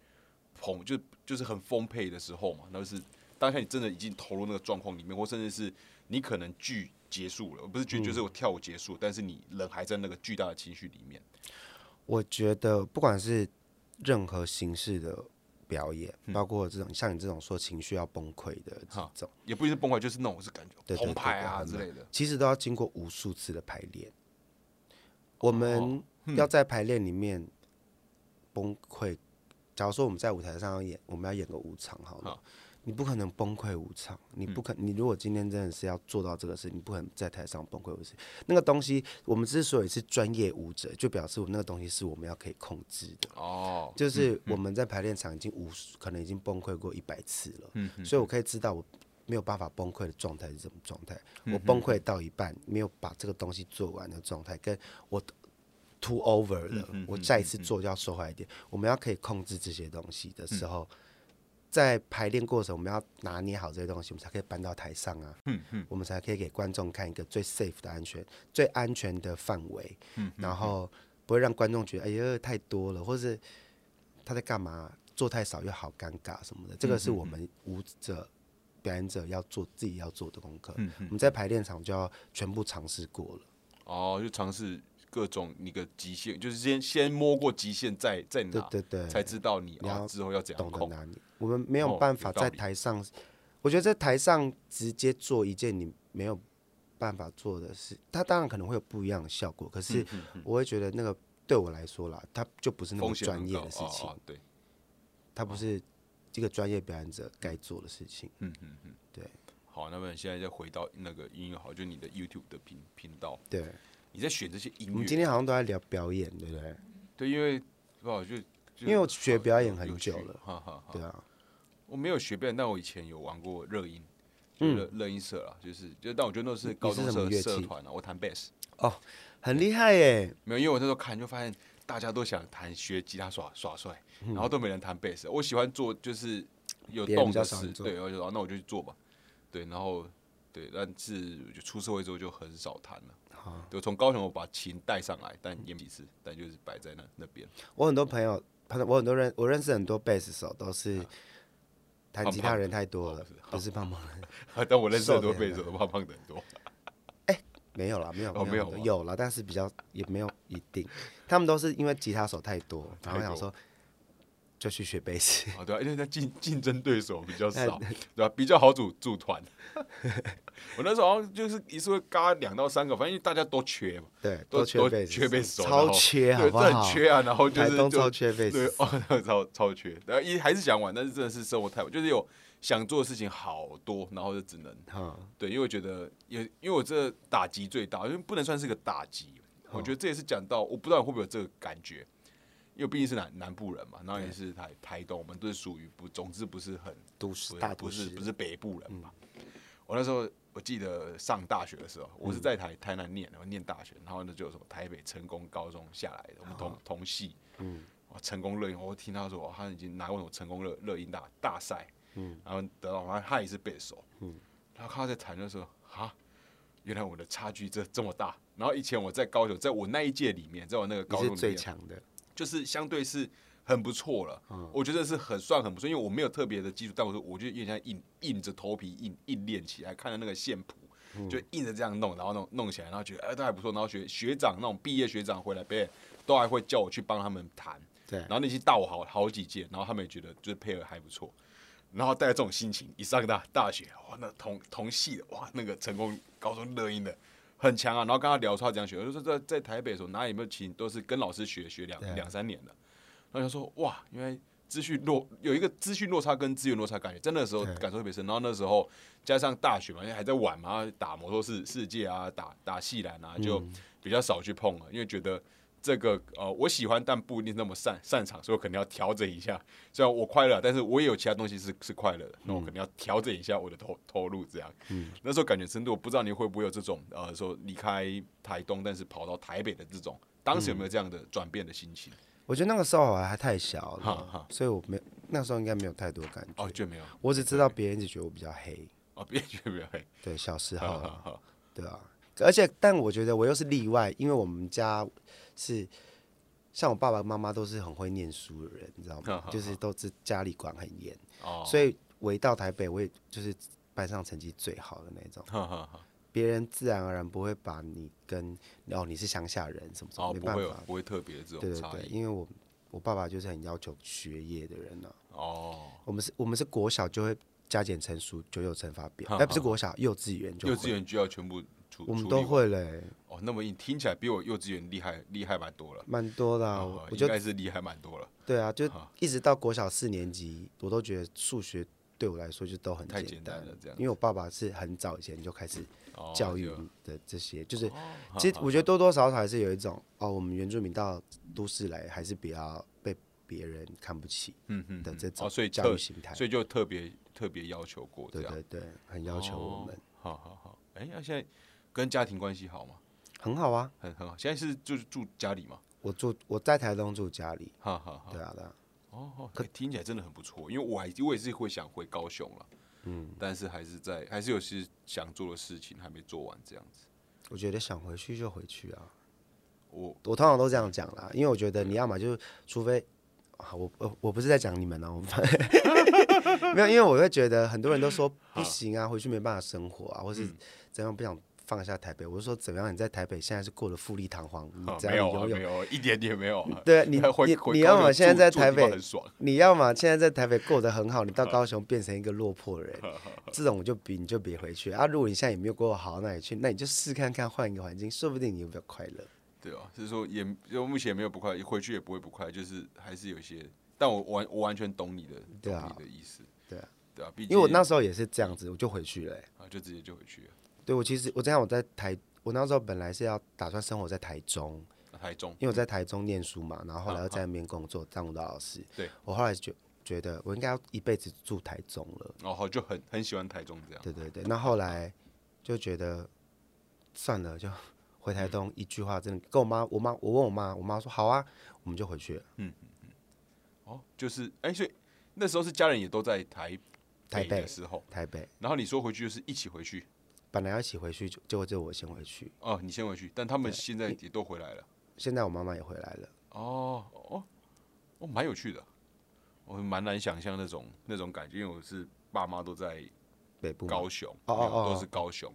澎就就是很丰沛的时候嘛？那是当下你真的已经投入那个状况里面，或甚至是你可能剧结束了，不是剧就是我跳舞结束，但是你人还在那个巨大的情绪里面。我觉得不管是任何形式的表演，包括这种像你这种说情绪要崩溃的这种，也不一定是崩溃，就是那种是感觉澎湃啊之类的，其实都要经过无数次的排练。我们。要在排练里面崩溃。假如说我们在舞台上要演，我们要演个五场，好了，你不可能崩溃无常。你不可，你如果今天真的是要做到这个事，你不可能在台上崩溃无常。那个东西，我们之所以是专业舞者，就表示我那个东西是我们要可以控制的。哦，就是我们在排练场已经无可能已经崩溃过一百次了。嗯，所以我可以知道我没有办法崩溃的状态是什么状态。我崩溃到一半没有把这个东西做完的状态，跟我。too over 了，我再一次做就要说坏一点。我们要可以控制这些东西的时候，在排练过程，我们要拿捏好这些东西，我们才可以搬到台上啊。嗯嗯，我们才可以给观众看一个最 safe 的安全、最安全的范围。嗯，然后不会让观众觉得哎呀太多了，或是他在干嘛，做太少又好尴尬什么的。这个是我们舞者、表演者要做自己要做的功课。嗯嗯，我们在排练场就要全部尝试过了。哦，就尝试。各种你的极限，就是先先摸过极限，再再拿，对对对，才知道你啊之后要怎样控。我们没有办法在台上，我觉得在台上直接做一件你没有办法做的事，它当然可能会有不一样的效果。可是我会觉得那个对我来说啦，它就不是那么专业的事情。对，它不是这个专业表演者该做的事情。嗯嗯嗯，对。好，那么现在再回到那个音乐好，就你的 YouTube 的频频道。对。你在选这些音乐？我们今天好像都在聊表演，对不对？对，因为不好就因为我学表演很久了，哈哈。对啊，我没有学表演，但我以前有玩过热音，热热音社啊，就是就但我觉得那是高中社社团啊，我弹贝斯。哦，很厉害耶！没有，因为我那时候看就发现大家都想弹学吉他耍耍帅，然后都没人弹贝斯。我喜欢做就是有动的事，对，我就说那我就去做吧。对，然后对，但是就出社会之后就很少弹了。就从高雄我把琴带上来，但也几次，但就是摆在那那边。我很多朋友，我很多人，我认识很多贝斯手，都是弹吉他人太多了，不是胖胖的。但我认识很多贝斯手，胖胖的很多。哎，没有了，没有，没有，有了，但是比较也没有一定。他们都是因为吉他手太多，然后想说。就去学贝斯，哦对啊，因为他竞竞争对手比较少，对吧？比较好组组团。我那时候好像就是一次会嘎两到三个，反正大家都缺嘛，对，都缺贝缺贝斯手，超缺，好不好？很缺啊，然后就是就超缺贝斯，对，哦，超超缺。然后一还是想玩，但是真的是生活太，就是有想做的事情好多，然后就只能，对，因为我觉得也因为我这打击最大，因为不能算是个打击，我觉得这也是讲到，我不知道你会不会有这个感觉。因为毕竟是南南部人嘛，然后也是台台东，我们都是属于不，总之不是很都市，大不是不是北部人嘛。我那时候我记得上大学的时候，我是在台台南念，然后念大学，然后呢就有什么台北成功高中下来的，我们同同系，嗯，成功乐音，我听他说他已经拿过什么成功乐乐音大大赛，嗯，然后得到，然后他也是背手，嗯，然后他在谈的时候，啊，原来我的差距这这么大。然后以前我在高雄，在我那一届里面，在我那个高中最强的。就是相对是很不错了，我觉得是很算很不错，因为我没有特别的基础，但我说我就有点像硬硬着头皮硬硬练起来，看着那个线谱，就硬着这样弄，然后弄弄起来，然后觉得哎都还不错，然后学学长那种毕业学长回来，别都还会叫我去帮他们弹，对，然后那些大我好好几届，然后他们也觉得就是配合还不错，然后带着这种心情一上大大学，哇，那同同系的哇，那个成功高中乐音的。很强啊，然后跟他聊他怎样学，我就说在在台北的时候哪里有没有请，都是跟老师学学两两三年的。然后他说哇，因为资讯落有一个资讯落差跟资源落差感觉，真的时候感受特别深。然后那时候加上大学嘛，因为还在玩嘛，打摩托世世界啊，打打戏篮啊，就比较少去碰了，因为觉得这个呃，我喜欢，但不一定那么擅擅长，所以我可能要调整一下。虽然我快乐，但是我也有其他东西是是快乐的，那我可能要调整一下我的投投入，这样。嗯，那时候感觉深度，我不知道你会不会有这种呃，说离开台东，但是跑到台北的这种，当时有没有这样的转变的心情？我觉得那个时候我还太小了，所以我没那时候应该没有太多感觉。哦，就没有。我只知道别人一直觉得我比较黑。哦，别人觉得比较黑。对，小时候。对啊。而且，但我觉得我又是例外，因为我们家是像我爸爸妈妈都是很会念书的人，你知道吗？就是都是家里管很严，所以我一到台北，我也就是班上成绩最好的那种。别人自然而然不会把你跟哦你是乡下人什么什么，没办法，不会特别这种对对对，因为我我爸爸就是很要求学业的人呢。哦，我们是我们是国小就会加减乘除九九乘法表，哎，不是国小，幼稚园就幼稚园就要全部。我们都会嘞。哦，那么你听起来比我幼稚园厉害厉害蛮多了。蛮多的，我应该是厉害蛮多了。对啊，就一直到国小四年级，我都觉得数学对我来说就都很简单了。这样，因为我爸爸是很早以前就开始教育的这些，就是其实我觉得多多少少还是有一种哦，我们原住民到都市来还是比较被别人看不起，嗯嗯的这种教育心态，所以就特别特别要求过对对对，很要求我们。好好好，哎，那现在。跟家庭关系好吗？很好啊，很很好。现在是就是住家里吗？我住我在台东住家里。哈哈，对啊，对啊。哦，可听起来真的很不错。因为我还我也是会想回高雄了，嗯，但是还是在还是有些想做的事情还没做完这样子。我觉得想回去就回去啊。我我通常都这样讲啦，因为我觉得你要么就是除非我我我不是在讲你们哦，没有，因为我会觉得很多人都说不行啊，回去没办法生活啊，或是怎样不想。放下台北，我是说怎么样？你在台北现在是过得富丽堂皇，你这样拥有没有一点点没有。对你 你你要么现在在台北，你要么现在在台北过得很好，你到高雄变成一个落魄人，这种就比你就别回去啊！如果你现在也没有过好，那你去，那你就试看看换一个环境，说不定你有比较快乐。对哦，就是说也就目前没有不快，回去也不会不快，就是还是有一些。但我完我完全懂你的对啊的意思，对啊对啊，因为我那时候也是这样子，我就回去了，啊，就直接就回去了。对，我其实我这样我在台，我那时候本来是要打算生活在台中，台中，因为我在台中念书嘛，然后后来又在那边工作当舞蹈老师。对，我后来觉觉得我应该要一辈子住台中了，然后就很很喜欢台中这样。对对对，那后来就觉得算了，就回台东。一句话真的跟我妈，我妈我问我妈，我妈说好啊，我们就回去了。嗯嗯嗯，哦，就是哎，所以那时候是家人也都在台。台北的时候，台北，然后你说回去就是一起回去，本来要一起回去，就结果就我先回去。哦，你先回去，但他们现在也都回来了。现在我妈妈也回来了。哦哦哦，蛮有趣的，我蛮难想象那种那种感觉，因为我是爸妈都在北部高雄，哦哦，都是高雄。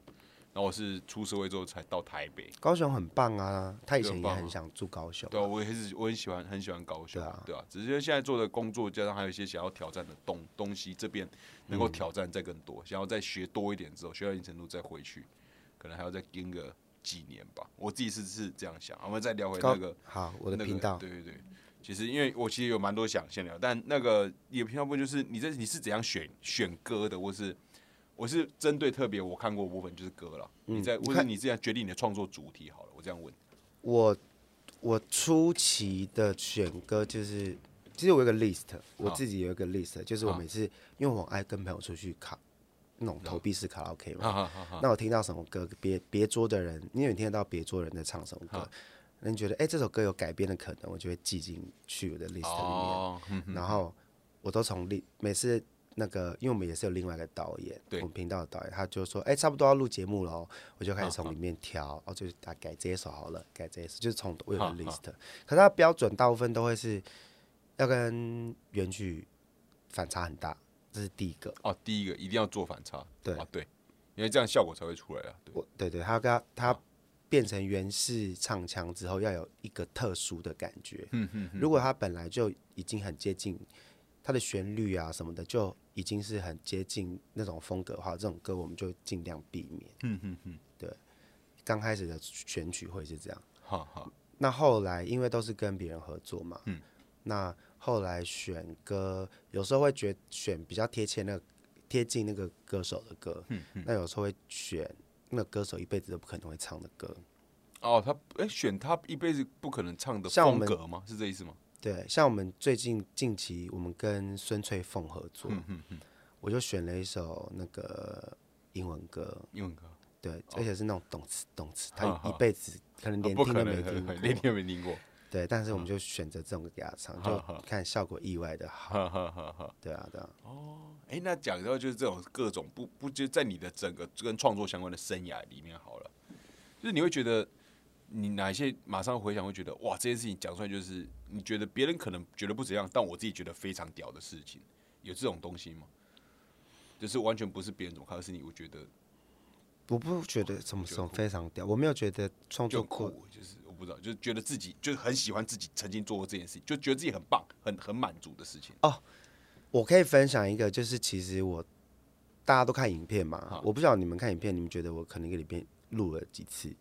然后我是出社会之后才到台北，高雄很棒啊，他以前也很想住高雄。对，我也是，我很喜欢，很喜欢高雄。对啊，对啊，只是现在做的工作加上还有一些想要挑战的东东西，这边能够挑战再更多，想要再学多一点之后，学到一定程度再回去，可能还要再跟个几年吧。我自己是是这样想。我们再聊回那个好，我的频道。对对对，其实因为我其实有蛮多想先聊，但那个你的频道部分就是你这你是怎样选选歌的，或是？我是针对特别我看过部分就是歌了，你在或者你这样决定你的创作主题好了，我这样问。我我初期的选歌就是，其实我有个 list，我自己有一个 list，就是我每次因为我爱跟朋友出去卡那种投币式卡拉 OK 嘛，那我听到什么歌，别别桌的人，因为你听得到别桌人在唱什么歌，那你觉得哎这首歌有改编的可能，我就会记进去我的 list 里面，然后我都从历每次。那个，因为我们也是有另外一个导演，我们频道的导演，他就说，哎，差不多要录节目了哦，我就开始从里面挑，哦，就是大改这一首好了，改这一首，就是从我有个 list，可是它标准大部分都会是要跟原曲反差很大，这是第一个。哦，第一个一定要做反差，对啊对，因为这样效果才会出来啊。我对对，他跟他他变成原式唱腔之后，要有一个特殊的感觉。嗯嗯，如果他本来就已经很接近。它的旋律啊什么的就已经是很接近那种风格的话，这种歌我们就尽量避免。嗯嗯嗯，对，刚开始的选曲会是这样。好好。那后来因为都是跟别人合作嘛，嗯，那后来选歌有时候会觉选比较贴切那个贴近那个歌手的歌，嗯嗯，那有时候会选那个歌手一辈子都不可能会唱的歌。哦，他哎、选他一辈子不可能唱的像我们风格吗？是这意思吗？对，像我们最近近期我们跟孙翠凤合作，嗯嗯嗯，我就选了一首那个英文歌，英文歌，对，而且是那种动词动词，他一辈子可能连听都没能，听过，连听都没听过，对，但是我们就选择这种给他唱，就看效果意外的好，哈哈哈哈。对啊，对啊，哎、那讲到就是这种各种不不就在你的整个跟创作相关的生涯里面好了，就是你会觉得你哪一些马上回想会觉得哇，这件事情讲出来就是你觉得别人可能觉得不怎样，但我自己觉得非常屌的事情，有这种东西吗？就是完全不是别人怎么看，而是你我觉得我不觉得什么什么非常屌，我没有觉得创作过酷，就是我不知道，就是觉得自己就是很喜欢自己曾经做过这件事情，就觉得自己很棒、很很满足的事情。哦我可以分享一个，就是其实我大家都看影片嘛好，我不知道你们看影片，你们觉得我可能一个里边录了几次？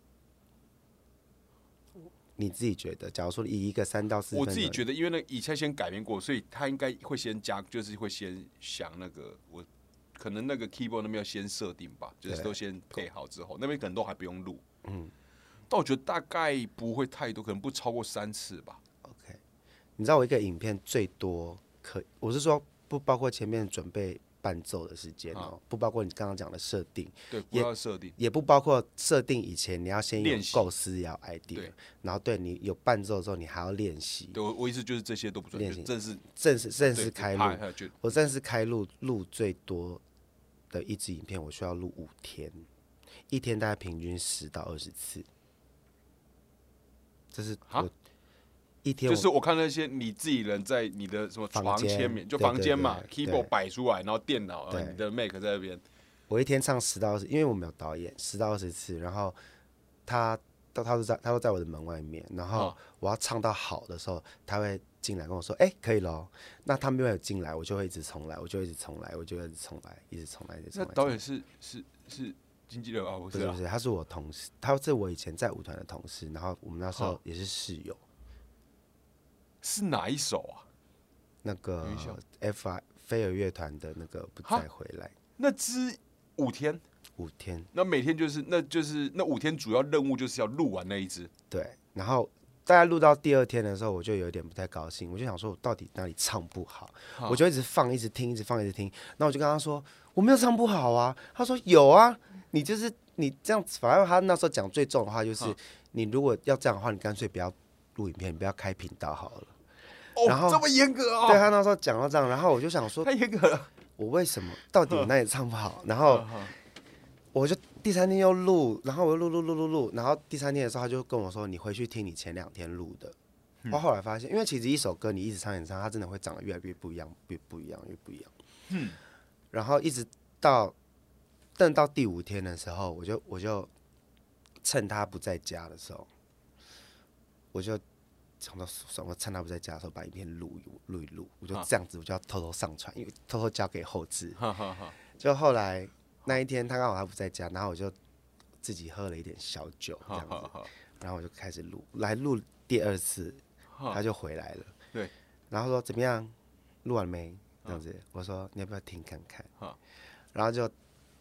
你自己觉得？假如说以一个三到四我，自己觉得，因为那以前先改编过，所以他应该会先加，就是会先想那个我可能那个 keyboard 那边要先设定吧，就是都先配好之后，那边可能都还不用录。嗯，但我觉得大概不会太多，可能不超过三次吧。OK，你知道我一个影片最多可，我是说不包括前面准备伴奏的时间哦，不包括你刚刚讲的设定，对，不也要设定。也不包括设定以前你要先有构思，要 idea，然后对你有伴奏之后，你还要练习，对我我意思就是这些都不准，练习正式正式正式开录，我正式开录录最多的一支影片，我需要录五天，一天大概平均十到二十次，这是啊我一天就是我看那些你自己人在你的什么房间床前面，就房间嘛对，keyboard 摆出来，然后电脑，你的 Mac 在那边，我一天唱十到二十，因为我们有导演，十到二十次，然后他到他都在他都在我的门外面，然后哦我要唱到好的时候，他会进来跟我说，哎、可以咯。那他没有进来，我就会一直重来，我就一直重来，我就一直重来，一直重来，一直重来。那导演是是是经纪人啊，不是啊不是他是我同事，他是我以前在舞团的同事，然后我们那时候哦也是室友。是哪一首啊？那个有印象 F I 飞儿乐团的那个不再回来那支五天，五天，那每天就是那就是那五天主要任务就是要录完那一支。对，然后大概录到第二天的时候，我就有点不太高兴，我就想说我到底哪里唱不好，好我就一直放，一直听，一直放，一直听。那我就跟他说我没有唱不好啊，他说有啊，你就是你这样子，反正他那时候讲最重的话就是，你如果要这样的话，你干脆不要录影片，你不要开频道好了。然后哦，这么严格啊？对他那时候讲到这样，然后我就想说，太严格了。我为什么到底我哪里唱不好？然后我就第三天又录，然后我又录录录录录，然后第三天的时候他就跟我说：“你回去听你前两天录的。”我后来发现，因为其实一首歌你一直唱一直唱，它真的会长得越来越不一样，越不一样，越不一样。嗯，然后一直到等到第五天的时候，我就我就趁他不在家的时候，我就想到算我趁他不在家的时候把影片录一录一录，我就啊这样子，我就要偷偷上传，因为偷偷交给后置。就后来那一天他刚好他不在家，然后我就自己喝了一点小酒这样子。然后我就开始录，来录第二次，他就回来了。对，然后说怎么样，录完没？这样子，我说你要不要听看看好？然后就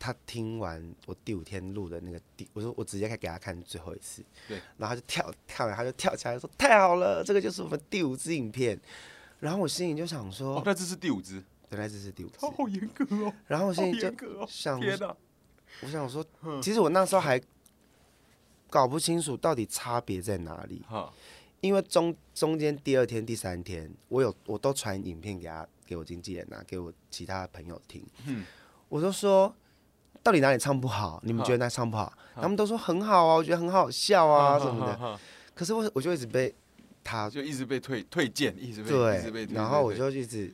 他听完我第五天录的那个第，我说我直接开给他看最后一次。对，然后他就跳跳完他就跳起来说太好了，这个就是我们第五支影片。然后我心里就想说哦，，那这是第五支，原来这是第五支他。好严格哦，然后我心里就严格哦。想天哪！我想说，其实我那时候还搞不清楚到底差别在哪里，哈，因为中中间第二天、第三天，我有我都传影片给他，给我经纪人啊，给我其他朋友听，嗯我都说到底哪里唱不好？你们觉得哪里唱不好？他们都说很好啊，我觉得很好笑啊什么的。可是我我就一直被他就一直被推推荐，一直被一直被对，推。然后我就一直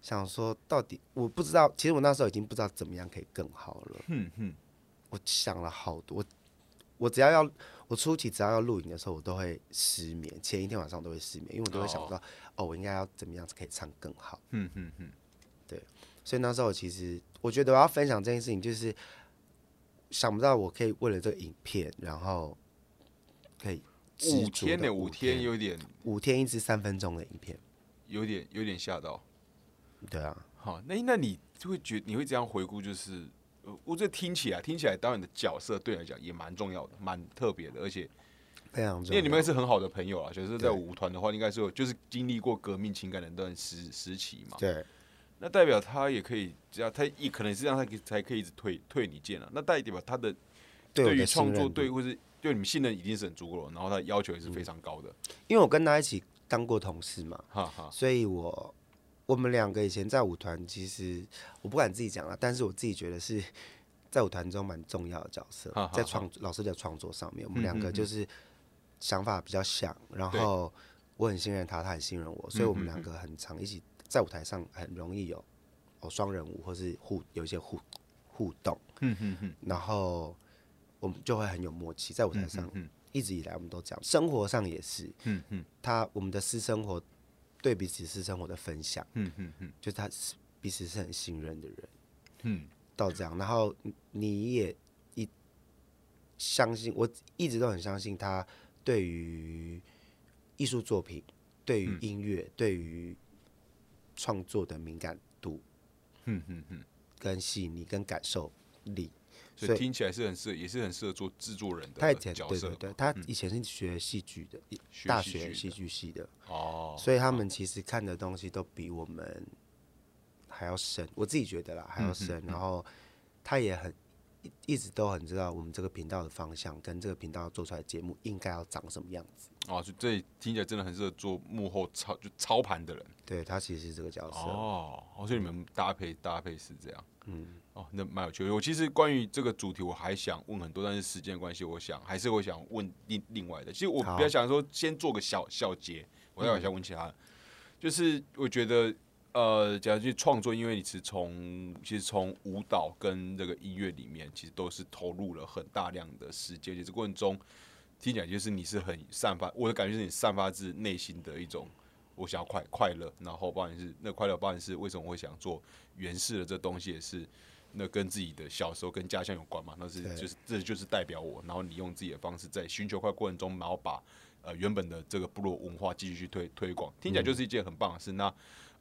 想说，到底我不知道，其实我那时候已经不知道怎么样可以更好了。嗯哼，我想了好多，我我只要要我初期只要要录影的时候，我都会失眠，前一天晚上都会失眠，因为我都会想到哦我应该要怎么样才可以唱更好。嗯哼对，所以那时候其实我觉得我要分享这件事情，就是想不到我可以为了这个影片，然后可以五天呢，的五五天有点五天一支三分钟的影片，有点有点吓到。对啊，好，那那你就会觉你会这样回顾，就是呃我这听起来听起来导演的角色对你来讲也蛮重要的，蛮特别的，而且非常重要。因为你们是很好的朋友啊，就是在舞团的话，应该是有就是经历过革命情感的那段时时期嘛。对那代表他也可以，只要他也可能是让他可以才可以一直退退你荐啊。那代表他的对于创作对或是对你们信任已经是很足够了，然后他的要求也是非常高的。因为我跟他一起当过同事嘛，哈哈，所以我我们两个以前在舞团，其实我不敢自己讲了，但是我自己觉得是在舞团中蛮重要的角色哈哈，在创老师的创作上面，我们两个就是想法比较像，然后我很信任他，他很信任我，所以我们两个很常一起在舞台上很容易有哦双人舞或是互有一些互互动，嗯嗯嗯。然后我们就会很有默契，在舞台上嗯一直以来我们都这样，生活上也是，嗯嗯。他我们的私生活对彼此私生活的分享，嗯嗯嗯。就是他是彼此是很信任的人，嗯。到这样，然后你你也一相信，我一直都很相信他对于艺术作品、对于音乐、对于创作的敏感度嗯嗯嗯，跟细腻跟感受力。所所以以听起来是很适合，也是很适合做制作人他以前对对对，他以前是学戏剧的，学大学戏剧的。戏剧系的，哦，所以他们其实看的东西都比我们还要深，我自己觉得啦还要深。然后他也很一一直都很知道我们这个频道的方向跟这个频道做出来的节目应该要长什么样子。哦，就这听起来真的很适合做幕后操就操盘的人。对他其实是这个角色，哦，哦，所以你们搭配搭配是这样，嗯，哦，那蛮有趣的。我其实关于这个主题，我还想问很多，但是时间关系，我想还是会想问另另外的。其实我比较想说，先做个小小结，我待会想问其他的。就是我觉得，呃，假如去创作，因为你是从其实从舞蹈跟这个音乐里面，其实都是投入了很大量的时间，其实过程中听起来就是你是很散发，我的感觉是你散发自内心的一种。我想要快快乐，然后不管是那快乐，不管是为什么会想做原始的这东西，也是那跟自己的小时候跟家乡有关嘛？那是就是这就是代表我，然后你用自己的方式在寻求快过程中，然后把呃原本的这个部落文化继续去推推广，听起来就是一件很棒的事。那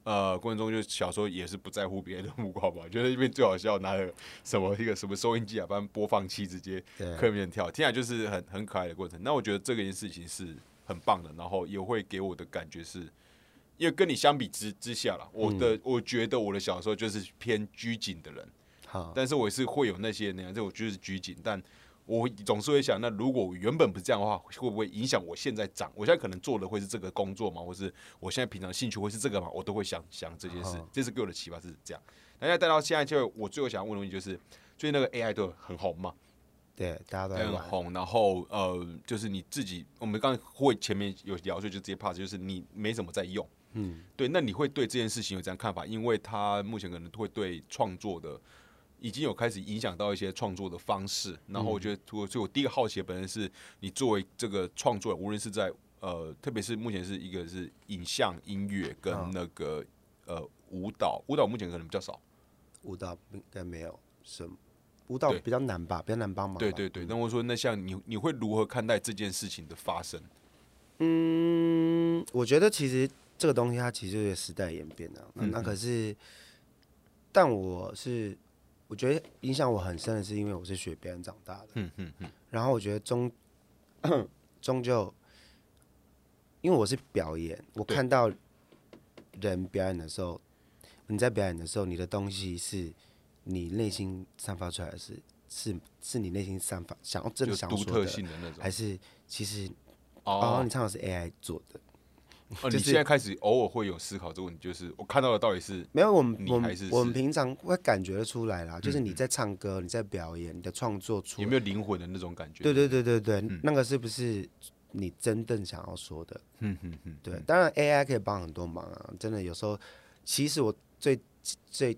呃过程中就小时候也是不在乎别人的目光嘛，觉得因为最好笑拿了什么一个什么收音机啊，反正播放器直接 对客人面跳，听起来就是很很可爱的过程。那我觉得这个件事情是很棒的，然后也会给我的感觉是。因为跟你相比之之下啦，我的、我觉得我的小时候就是偏拘谨的人，好，但是我也是会有那些那样，这我就是拘谨，但我总是会想，那如果我原本不是这样的话，会不会影响我现在长？我现在可能做的会是这个工作吗？或是我现在平常兴趣会是这个吗？我都会想想这件事，这是给我的启发是这样。那要带到现在，就我最后想要问的问题就是，最近那个 AI 都很红嘛，对，大家都在，很红，然后呃，就是你自己，我们刚刚会前面有聊，所以就直接 pass，就是你没怎么在用。嗯，对，那你会对这件事情有这样看法？因为它目前可能会对创作的已经有开始影响到一些创作的方式。然后我觉得，我所以我第一个好奇的本身是你作为这个创作人，无论是在呃，特别是目前是一个是影像、音乐跟嗯那个、呃舞蹈，舞蹈目前可能比较少。舞蹈应该没有什么，舞蹈比较难吧，比较难帮忙。对对对，那我说，那像你你会如何看待这件事情的发生？嗯，我觉得其实这个东西它其实是时代演变的、那嗯那可是，但我是我觉得影响我很深的是，因为我是学别人长大的，嗯嗯嗯，然后我觉得终 终究，因为我是表演，我看到人表演的时候，你在表演的时候，你的东西是你内心散发出来的是是是你内心散发想要真的想说的，的还。是其实哦哦你唱的是 AI 做的。哦，就是你现在开始偶尔会有思考这个问题，就是我看到的到底是没有，我们我们我们平常会感觉得出来啦，就是嗯。你在唱歌，你在表演，你的创作出有没有灵魂的那种感觉？对对对对对，嗯。那个是不是你真正想要说的？嗯嗯嗯，对，当然 AI 可以帮很多忙啊，真的有时候，其实我最最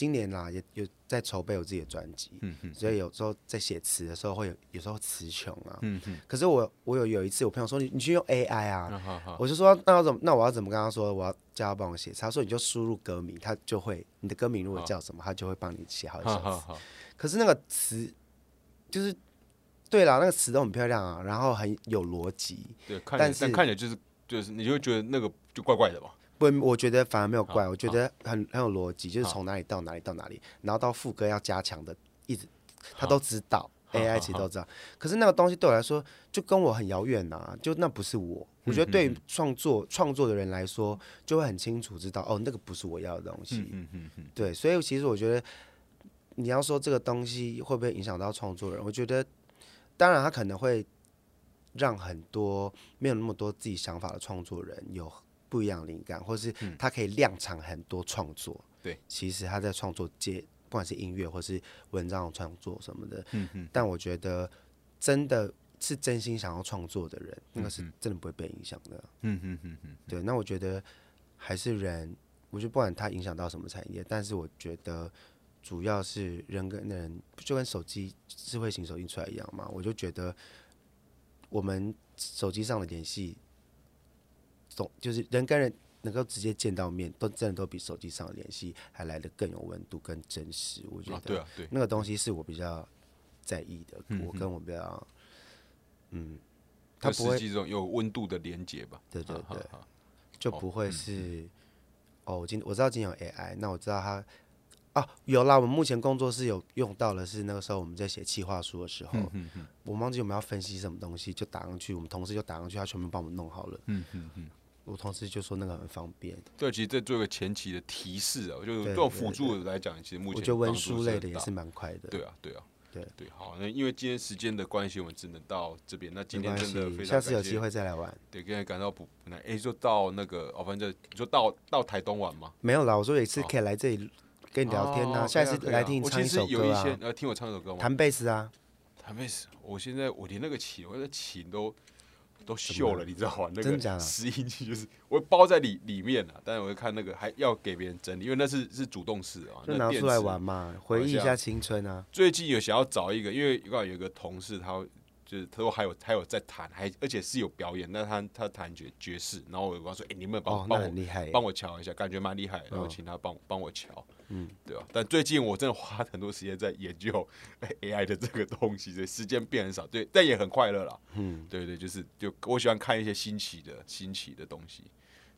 今年啦，也有在筹备我自己的专辑，嗯嗯所以有时候在写词的时候会有有时候词穷啊，嗯嗯，可是我我有有一次我朋友说你你去用 AI 啊，啊好好，我就说那要怎么那我要怎么跟他说我要叫他帮我写？词？他说你就输入歌名，他就会你的歌名如果叫什么，他就会帮你写好一首可是那个词就是对啦，那个词都很漂亮啊，然后很有逻辑。对，看但是但看起来就是就是你就会觉得那个就怪怪的吧？不，我觉得反而没有怪，我觉得很很有逻辑，就是从哪里到哪里到哪里，然后到副歌要加强的，一直他都知道。AI 其实都知道。可是那个东西对我来说就跟我很遥远呐，就那不是我。我觉得对于创作创作的人来说，就会很清楚知道哦，那个不是我要的东西。嗯嗯嗯，对，所以其实我觉得你要说这个东西会不会影响到创作人，我觉得当然他可能会让很多没有那么多自己想法的创作人有不一样的灵感，或是他可以量产很多创作。对，其实他在创作界，不管是音乐或是文章创作什么的，嗯嗯，但我觉得真的是真心想要创作的人，那个是真的不会被影响的。嗯嗯嗯嗯，对，那我觉得还是人，我觉得不管他影响到什么产业，但是我觉得主要是人跟人，就跟手机智慧型手机出来一样嘛，我就觉得我们手机上的联系，总就是人跟人能够直接见到面，都真的都比手机上的联系还来得更有温度、更真实。我觉啊，得对啊，对，那个东西是我比较在意的，嗯我跟我比较，嗯，它它不会这种有温度的连接吧。对对对就不会是哦，我今我知道今天有 AI，那我知道它哦有啦。我们目前工作室有用到的是那个时候我们在写企划书的时候，我忘记我们要分析什么东西，就打上去，我们同事就打上去，他全部帮我们弄好了。嗯嗯嗯，我同事就说那个很方便，对，其实这做一个前期的提示啊，就是对这种辅助来讲，其实目前我觉得文书类的也是蛮快的。对啊，对啊，对对，好，那因为今天时间的关系，我们只能到这边。那今天真的非，常下次有机会再来玩。对，今天感到不不难，哎，就到那个哦，反正你说到到台东玩吗？没有啦，我说有一次可以来这里跟你聊天呐、哦下一次来听你唱一首歌啊有一些，呃，听我唱一首歌吗？弹贝斯啊。弹贝斯，我现在我连那个琴，我的琴都都锈了，你知道吗？那个拾音器就是我包在里里面了，但是我会看那个还要给别人整理，因为那是是主动式的啊，就拿出来玩嘛，回忆一下青春啊。最近有想要找一个，因为刚好有一个同事，他就是他说还有还有在弹，还而且是有表演，那他他弹爵爵士，然后我跟他说，哎、你们帮哦，帮、那我。帮我瞧一下，感觉蛮厉害的，然后哦请他帮帮我瞧，嗯，对吧？但最近我真的花很多时间在研究 AI 的这个东西，所以时间变很少，对，但也很快乐啦。嗯，对对，就是就我喜欢看一些新奇的新奇的东西。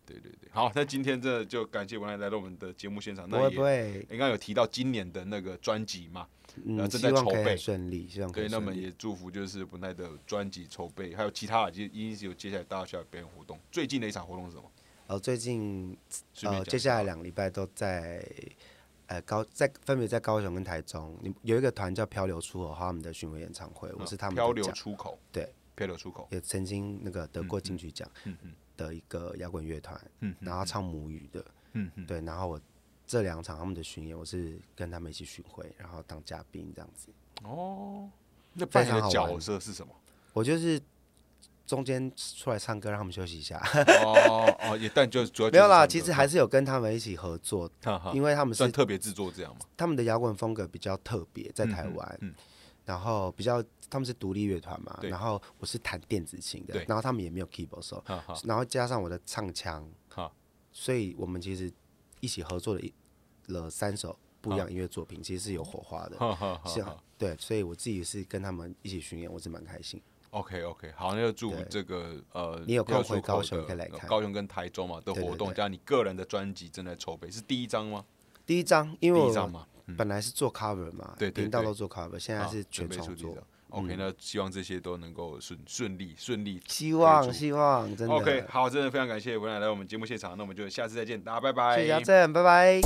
对对对，好，那今天真的就感谢文来来到我们的节目现场。那也你刚刚有提到今年的那个专辑嘛？嗯，正希望可以在筹备很顺利，希望可对，以。那么也祝福就是文奈的专辑筹备，还有其他，就一定是有接下来大家需要表演活动。最近的一场活动是什么？哦，最近呃，接下来两个礼拜都在呃高在分别在高雄跟台中，你有一个团叫漂流出口，他们的巡回演唱会，我是他们漂流奖出口，对，漂流出口，也曾经那个得过金曲奖嗯嗯的一个摇滚乐团，嗯然后唱母语的，嗯嗯，对，然后我这两场他们的巡演，我是跟他们一起巡回，然后当嘉宾这样子。哦，那扮演的角非常好玩色是什么？我就是中间出来唱歌，让他们休息一下。哦哦，也但就主要没有啦，其实还是有跟他们一起合作，哈哈，因为他们是算特别制作这样嘛。他们的摇滚风格比较特别，在台湾，嗯嗯然后比较他们是独立乐团嘛，然后我是弹电子琴的，然后他们也没有 keyboard 然后加上我的唱腔，好，所以我们其实一起合作了一了三首不一样音乐作品，其实是有火花的。是啊。对，所以我自己是跟他们一起巡演，我是蛮开心。OK，OK，好，那就祝这个呃，你有高雄、高雄跟台中嘛的活动，加上你个人的专辑正在筹备，是第一张吗？第一张，因为第一张嘛，本来是做 cover 嘛，频道都做 cover，现在是全创作。OK，那希望这些都能够顺顺利顺利。希望，希望，真的 OK，好，真的非常感谢文奶来，我们节目现场，那我们就下次再见，大家拜拜，谢家正，拜拜。